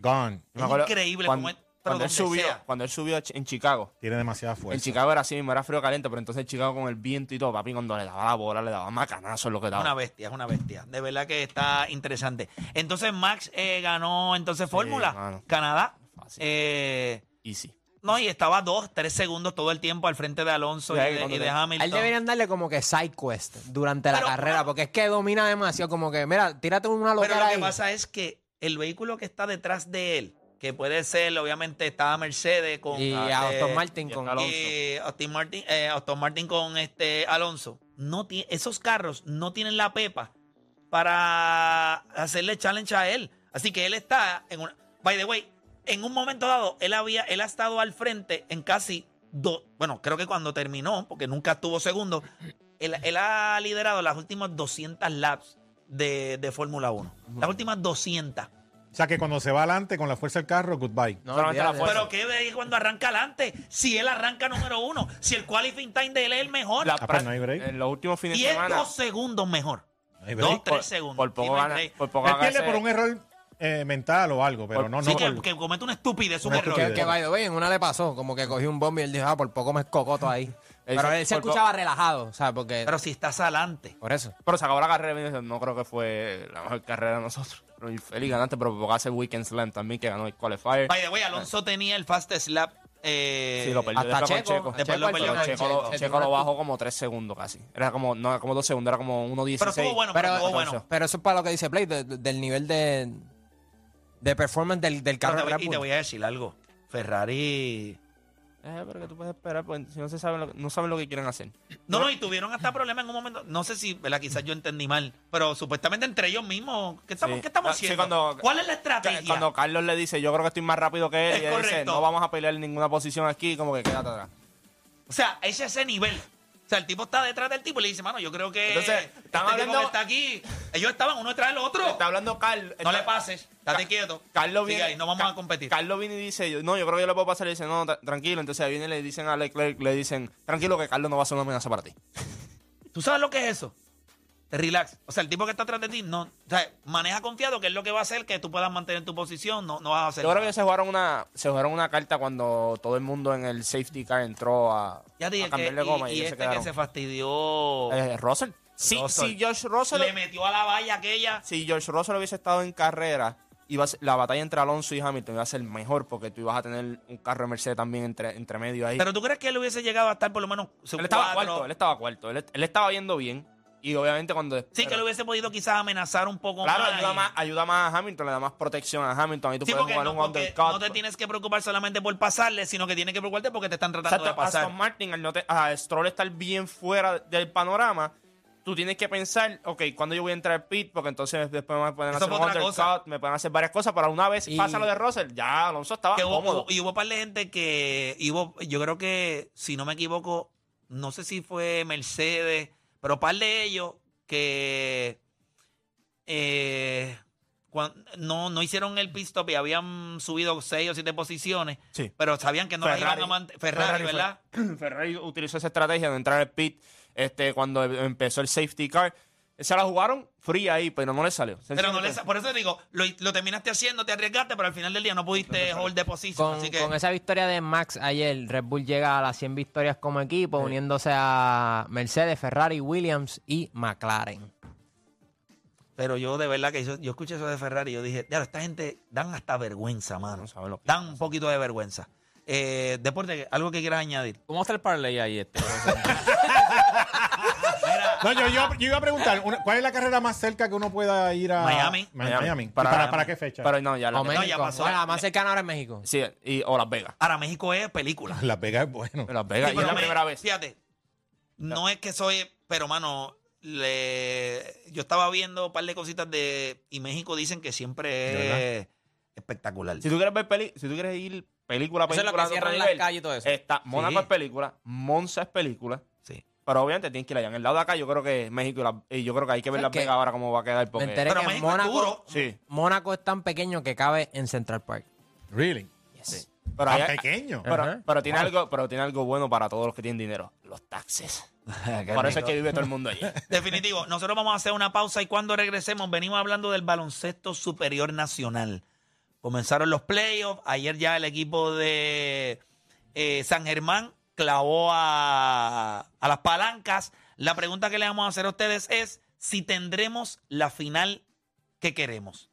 [SPEAKER 5] gone.
[SPEAKER 2] es
[SPEAKER 6] me acuerdo
[SPEAKER 2] increíble
[SPEAKER 6] cuando,
[SPEAKER 2] como es- pero
[SPEAKER 6] cuando él subió,
[SPEAKER 2] sea.
[SPEAKER 6] cuando él subió a Ch- en Chicago.
[SPEAKER 5] Tiene demasiada
[SPEAKER 6] En
[SPEAKER 5] fuerza.
[SPEAKER 6] Chicago era así mismo, era frío caliente, pero entonces en Chicago con el viento y todo, papi, cuando le daba la bola, le daba macanazo en lo que
[SPEAKER 2] Es una
[SPEAKER 6] daba.
[SPEAKER 2] bestia, es una bestia. De verdad que está interesante. Entonces Max eh, ganó entonces Fórmula. Canadá.
[SPEAKER 6] Fácil.
[SPEAKER 2] Eh,
[SPEAKER 6] Easy.
[SPEAKER 2] No, y estaba dos, tres segundos todo el tiempo al frente de Alonso
[SPEAKER 6] Sí,
[SPEAKER 2] y, de, y de Hamilton.
[SPEAKER 4] él deberían darle como que side quest durante la
[SPEAKER 2] Pero,
[SPEAKER 4] carrera, porque es que domina demasiado, como que, mira, tírate una
[SPEAKER 2] Pero
[SPEAKER 4] locura
[SPEAKER 2] lo que pasa es que el vehículo que está detrás de él, que puede ser, obviamente, estaba Mercedes con.
[SPEAKER 4] y
[SPEAKER 2] ah,
[SPEAKER 4] a
[SPEAKER 2] eh,
[SPEAKER 4] Aston Martin
[SPEAKER 6] y
[SPEAKER 4] con
[SPEAKER 6] Alonso.
[SPEAKER 2] y Aston Martin, eh, Aston Martin con este Alonso. No esos carros no tienen la pepa para hacerle challenge a él. Así que él está en una. By the way, en un momento dado, él había, él ha estado al frente en casi dos. Bueno, creo que cuando terminó, porque nunca estuvo segundo, él, él ha liderado las últimas 200 laps de, de Fórmula 1. Las últimas 200.
[SPEAKER 5] O sea que cuando se va adelante con la fuerza del carro, goodbye.
[SPEAKER 4] No,
[SPEAKER 6] Solamente la fuerza.
[SPEAKER 2] Pero qué ve cuando arranca adelante, si él arranca número uno, si el qualifying time de él es el mejor,
[SPEAKER 6] La
[SPEAKER 5] Ah, pues no hay
[SPEAKER 6] pra-
[SPEAKER 5] break.
[SPEAKER 6] En los últimos fines
[SPEAKER 2] y
[SPEAKER 6] de
[SPEAKER 2] es
[SPEAKER 6] semana.
[SPEAKER 2] dos segundos mejor.
[SPEAKER 5] No hay break.
[SPEAKER 2] Dos, tres
[SPEAKER 6] por-
[SPEAKER 2] segundos.
[SPEAKER 6] Por poco
[SPEAKER 2] hay
[SPEAKER 6] gana. Por poco
[SPEAKER 5] Él pierde por un error eh, mental o algo, pero
[SPEAKER 6] Por-
[SPEAKER 5] no,
[SPEAKER 2] Sí,
[SPEAKER 5] no
[SPEAKER 2] que,
[SPEAKER 5] por-
[SPEAKER 2] que comete una estupidez, un error.
[SPEAKER 4] Que,
[SPEAKER 5] estupidez.
[SPEAKER 4] que by the way, en una le pasó, como que cogió un bombo y él dijo, ah, por poco me escocoto ahí. Pero él se escuchaba relajado, o sea, porque...
[SPEAKER 2] Pero si estás adelante.
[SPEAKER 4] por eso.
[SPEAKER 6] Pero se acabó la carrera y me dice, no creo que fue la mejor carrera de nosotros. Pero feliz ganaste, pero por hace Weekend Slam también, que ganó el qualifier.
[SPEAKER 2] By the way, Alonso tenía el fastest lap. Eh,
[SPEAKER 6] Sí, lo perdió
[SPEAKER 4] hasta
[SPEAKER 6] después
[SPEAKER 4] Checo,
[SPEAKER 6] Checo.
[SPEAKER 2] después lo perdió
[SPEAKER 6] Checo,
[SPEAKER 2] Checo.
[SPEAKER 6] lo, Checo bajó como 3 segundos casi. Era como, no, como 2 segundos, era como 1.16.
[SPEAKER 2] Pero estuvo bueno, pero,
[SPEAKER 4] Pero-
[SPEAKER 2] bueno.
[SPEAKER 4] Pero eso es para lo que dice Play, de- de- del nivel de, de performance del, del carro
[SPEAKER 2] te
[SPEAKER 4] de
[SPEAKER 2] voy- y te voy a decir algo. Ferrari.
[SPEAKER 6] Eh, pero que tú puedes esperar, pues si no se saben lo, que- no saben lo que quieren hacer.
[SPEAKER 2] No, no, y tuvieron hasta problemas en un momento. No sé si, ¿verdad? Quizás yo entendí mal. Pero supuestamente entre ellos mismos. ¿Qué estamos,
[SPEAKER 6] Sí.
[SPEAKER 2] ¿qué estamos
[SPEAKER 6] Ah, sí,
[SPEAKER 2] haciendo?
[SPEAKER 6] cuando-
[SPEAKER 2] ¿Cuál es la estrategia?
[SPEAKER 6] Cuando Carlos le dice, yo creo que estoy más rápido que él,
[SPEAKER 2] Es
[SPEAKER 6] y él dice, no vamos a pelear en ninguna posición aquí, como que quédate atrás.
[SPEAKER 2] O sea, ese es ese nivel. O sea, el tipo está detrás del tipo y le dice, mano, yo creo que.
[SPEAKER 6] Entonces,
[SPEAKER 2] este
[SPEAKER 6] están
[SPEAKER 2] tipo
[SPEAKER 6] hablando-
[SPEAKER 2] que está aquí. Ellos estaban uno detrás del otro.
[SPEAKER 6] Está hablando Carlos.
[SPEAKER 2] No le pases, estate quieto.
[SPEAKER 6] Carlos viene,
[SPEAKER 2] ahí, no vamos a competir.
[SPEAKER 6] Carlos viene y dice, no, yo creo que yo le puedo pasar. Y dice, no, tra- tranquilo. Entonces ahí viene y le dicen a Leclerc, le dicen, tranquilo que Carlos no va a ser una amenaza para ti.
[SPEAKER 2] ¿Tú sabes lo que es eso? Relax. O sea, el tipo que está atrás de ti, no. O sea, maneja confiado que es lo que va a hacer que tú puedas mantener tu posición. No, no vas a hacer.
[SPEAKER 6] Yo creo que se jugaron una se jugaron una carta cuando todo el mundo en el safety car entró a,
[SPEAKER 2] Ya dije
[SPEAKER 6] a
[SPEAKER 2] que.
[SPEAKER 6] cambiarle goma y,
[SPEAKER 2] y, y
[SPEAKER 6] se
[SPEAKER 2] este que se fastidió.
[SPEAKER 6] Eh, Russell. Si,
[SPEAKER 2] Russell.
[SPEAKER 6] si George Russell,
[SPEAKER 2] le metió a la valla aquella.
[SPEAKER 6] si George Russell hubiese estado en carrera, iba a ser- la batalla entre Alonso y Hamilton iba a ser mejor porque tú ibas a tener un carro de Mercedes también entre, entre medio ahí.
[SPEAKER 2] Pero tú crees que él hubiese llegado a estar por lo menos.
[SPEAKER 6] él estaba
[SPEAKER 2] cuatro?
[SPEAKER 6] cuarto, él estaba cuarto. Él, él estaba yendo bien. Y obviamente cuando...
[SPEAKER 2] Sí, que le hubiese podido quizás amenazar un poco
[SPEAKER 6] Claro,
[SPEAKER 2] más.
[SPEAKER 6] ayuda más, ayuda más a Hamilton, le da más protección a Hamilton. Ahí tú
[SPEAKER 2] Sí,
[SPEAKER 6] puedes jugar
[SPEAKER 2] no,
[SPEAKER 6] un undercut.
[SPEAKER 2] no te tienes que preocupar solamente por pasarle, sino que tienes que preocuparte porque te están tratando
[SPEAKER 6] Exacto,
[SPEAKER 2] de pasar.
[SPEAKER 6] Aston Martin, al no te- a Stroll estar bien fuera del panorama, tú tienes que pensar, ok, ¿cuándo yo voy a entrar al pit? Porque entonces después me pueden
[SPEAKER 2] Eso
[SPEAKER 6] hacer un undercut,
[SPEAKER 2] cosa.
[SPEAKER 6] me pueden hacer varias cosas, pero una vez
[SPEAKER 4] Y-
[SPEAKER 6] pasa lo de Russell, ya Alonso estaba
[SPEAKER 2] Que
[SPEAKER 6] cómodo.
[SPEAKER 2] hubo- y hubo un par de gente que. hubo- yo creo que, si no me equivoco, no sé si fue Mercedes, pero par de ellos que. eh, no, no hicieron el pit stop y habían subido seis o siete posiciones,
[SPEAKER 6] Sí.
[SPEAKER 2] pero sabían que no la
[SPEAKER 6] Ferrari.
[SPEAKER 2] iban a mantener. Ferrari,
[SPEAKER 6] fue-
[SPEAKER 2] ¿verdad?
[SPEAKER 6] Ferrari utilizó esa estrategia de entrar al pit este, cuando empezó el safety car. Se la jugaron fría ahí, pero no le salió.
[SPEAKER 2] Pero no le,
[SPEAKER 6] Sencillamente-
[SPEAKER 2] sa- por eso te digo, lo, lo terminaste haciendo, te arriesgaste, pero al final del día no pudiste hold the position.
[SPEAKER 4] Con,
[SPEAKER 2] así que,
[SPEAKER 4] con esa victoria de Max ayer, Red Bull llega a las 100 victorias como equipo, uniéndose a Mercedes, Ferrari, Williams y McLaren.
[SPEAKER 2] Pero yo de verdad que yo, yo escuché eso de Ferrari y yo dije, ya, esta gente dan hasta vergüenza, mano.
[SPEAKER 6] No saben lo que
[SPEAKER 2] Dan un poquito de vergüenza. Eh, deporte, algo que quieras añadir.
[SPEAKER 3] ¿Cómo está el parlay ahí este?
[SPEAKER 5] No, yo, yo- yo iba a preguntar, una- ¿cuál es la carrera más cerca que uno pueda ir a
[SPEAKER 2] Miami.
[SPEAKER 5] Ma- Miami. ¿Y ¿Para,
[SPEAKER 6] Miami.
[SPEAKER 5] para qué fecha?
[SPEAKER 6] Pero no, ya la
[SPEAKER 4] O
[SPEAKER 2] ya pasó.
[SPEAKER 4] Bueno, la más cercana ahora es México.
[SPEAKER 6] Sí, y, o Las Vegas.
[SPEAKER 2] Ahora, México es película.
[SPEAKER 5] Las Vegas es bueno.
[SPEAKER 6] Las Vegas,
[SPEAKER 2] Sí,
[SPEAKER 6] y es la
[SPEAKER 2] me-
[SPEAKER 6] primera vez.
[SPEAKER 2] Fíjate, no es que soy, pero mano, le, yo estaba viendo un par de cositas de. Y México dicen que siempre es espectacular.
[SPEAKER 6] Si tú quieres ver peli, si tú quieres ir película a
[SPEAKER 3] Eso es lo
[SPEAKER 6] película,
[SPEAKER 3] que
[SPEAKER 6] otro
[SPEAKER 3] cierran las
[SPEAKER 6] nivel,
[SPEAKER 3] calles y todo eso.
[SPEAKER 6] Está, Mónaco
[SPEAKER 2] Sí.
[SPEAKER 6] es película, Monza es película. Pero obviamente tienes que ir allá. En el lado de acá yo creo que México y, la- y yo creo que hay que ver
[SPEAKER 4] ¿Sabes
[SPEAKER 6] Las
[SPEAKER 4] qué?
[SPEAKER 6] Vegas ahora cómo va a quedar porque
[SPEAKER 4] Me enteré
[SPEAKER 2] Pero
[SPEAKER 4] que
[SPEAKER 2] México es
[SPEAKER 4] Mónaco,
[SPEAKER 2] duro.
[SPEAKER 6] sí,
[SPEAKER 4] Mónaco es tan pequeño que cabe en Central Park.
[SPEAKER 5] Really.
[SPEAKER 6] sí. Pero,
[SPEAKER 5] Tan
[SPEAKER 6] hay-
[SPEAKER 5] pequeño.
[SPEAKER 6] pero tiene algo, pero tiene algo bueno para todos los que tienen dinero, los taxes. Por eso es que vive todo el mundo allí.
[SPEAKER 2] Definitivo. Nosotros vamos a hacer una pausa y cuando regresemos venimos hablando del baloncesto superior nacional. Comenzaron los playoffs. Ayer ya el equipo de eh, San Germán clavó a, a las palancas. La pregunta que le vamos a hacer a ustedes es si tendremos la final que queremos.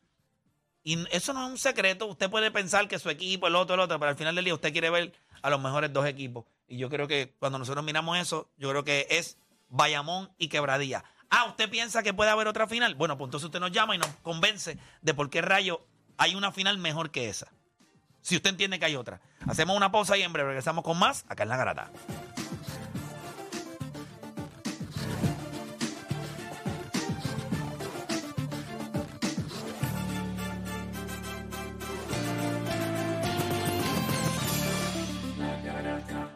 [SPEAKER 2] Y eso no es un secreto. Usted puede pensar que su equipo, el otro, el otro, pero al final del día usted quiere ver a los mejores dos equipos. Y yo creo que cuando nosotros miramos eso, yo creo que es Bayamón y Quebradía. Ah, ¿usted piensa que puede haber otra final? Bueno, pues entonces usted nos llama y nos convence de por qué rayo hay una final mejor que esa. Si usted entiende que hay otra. Hacemos una pausa y en breve regresamos con más acá en La Garata.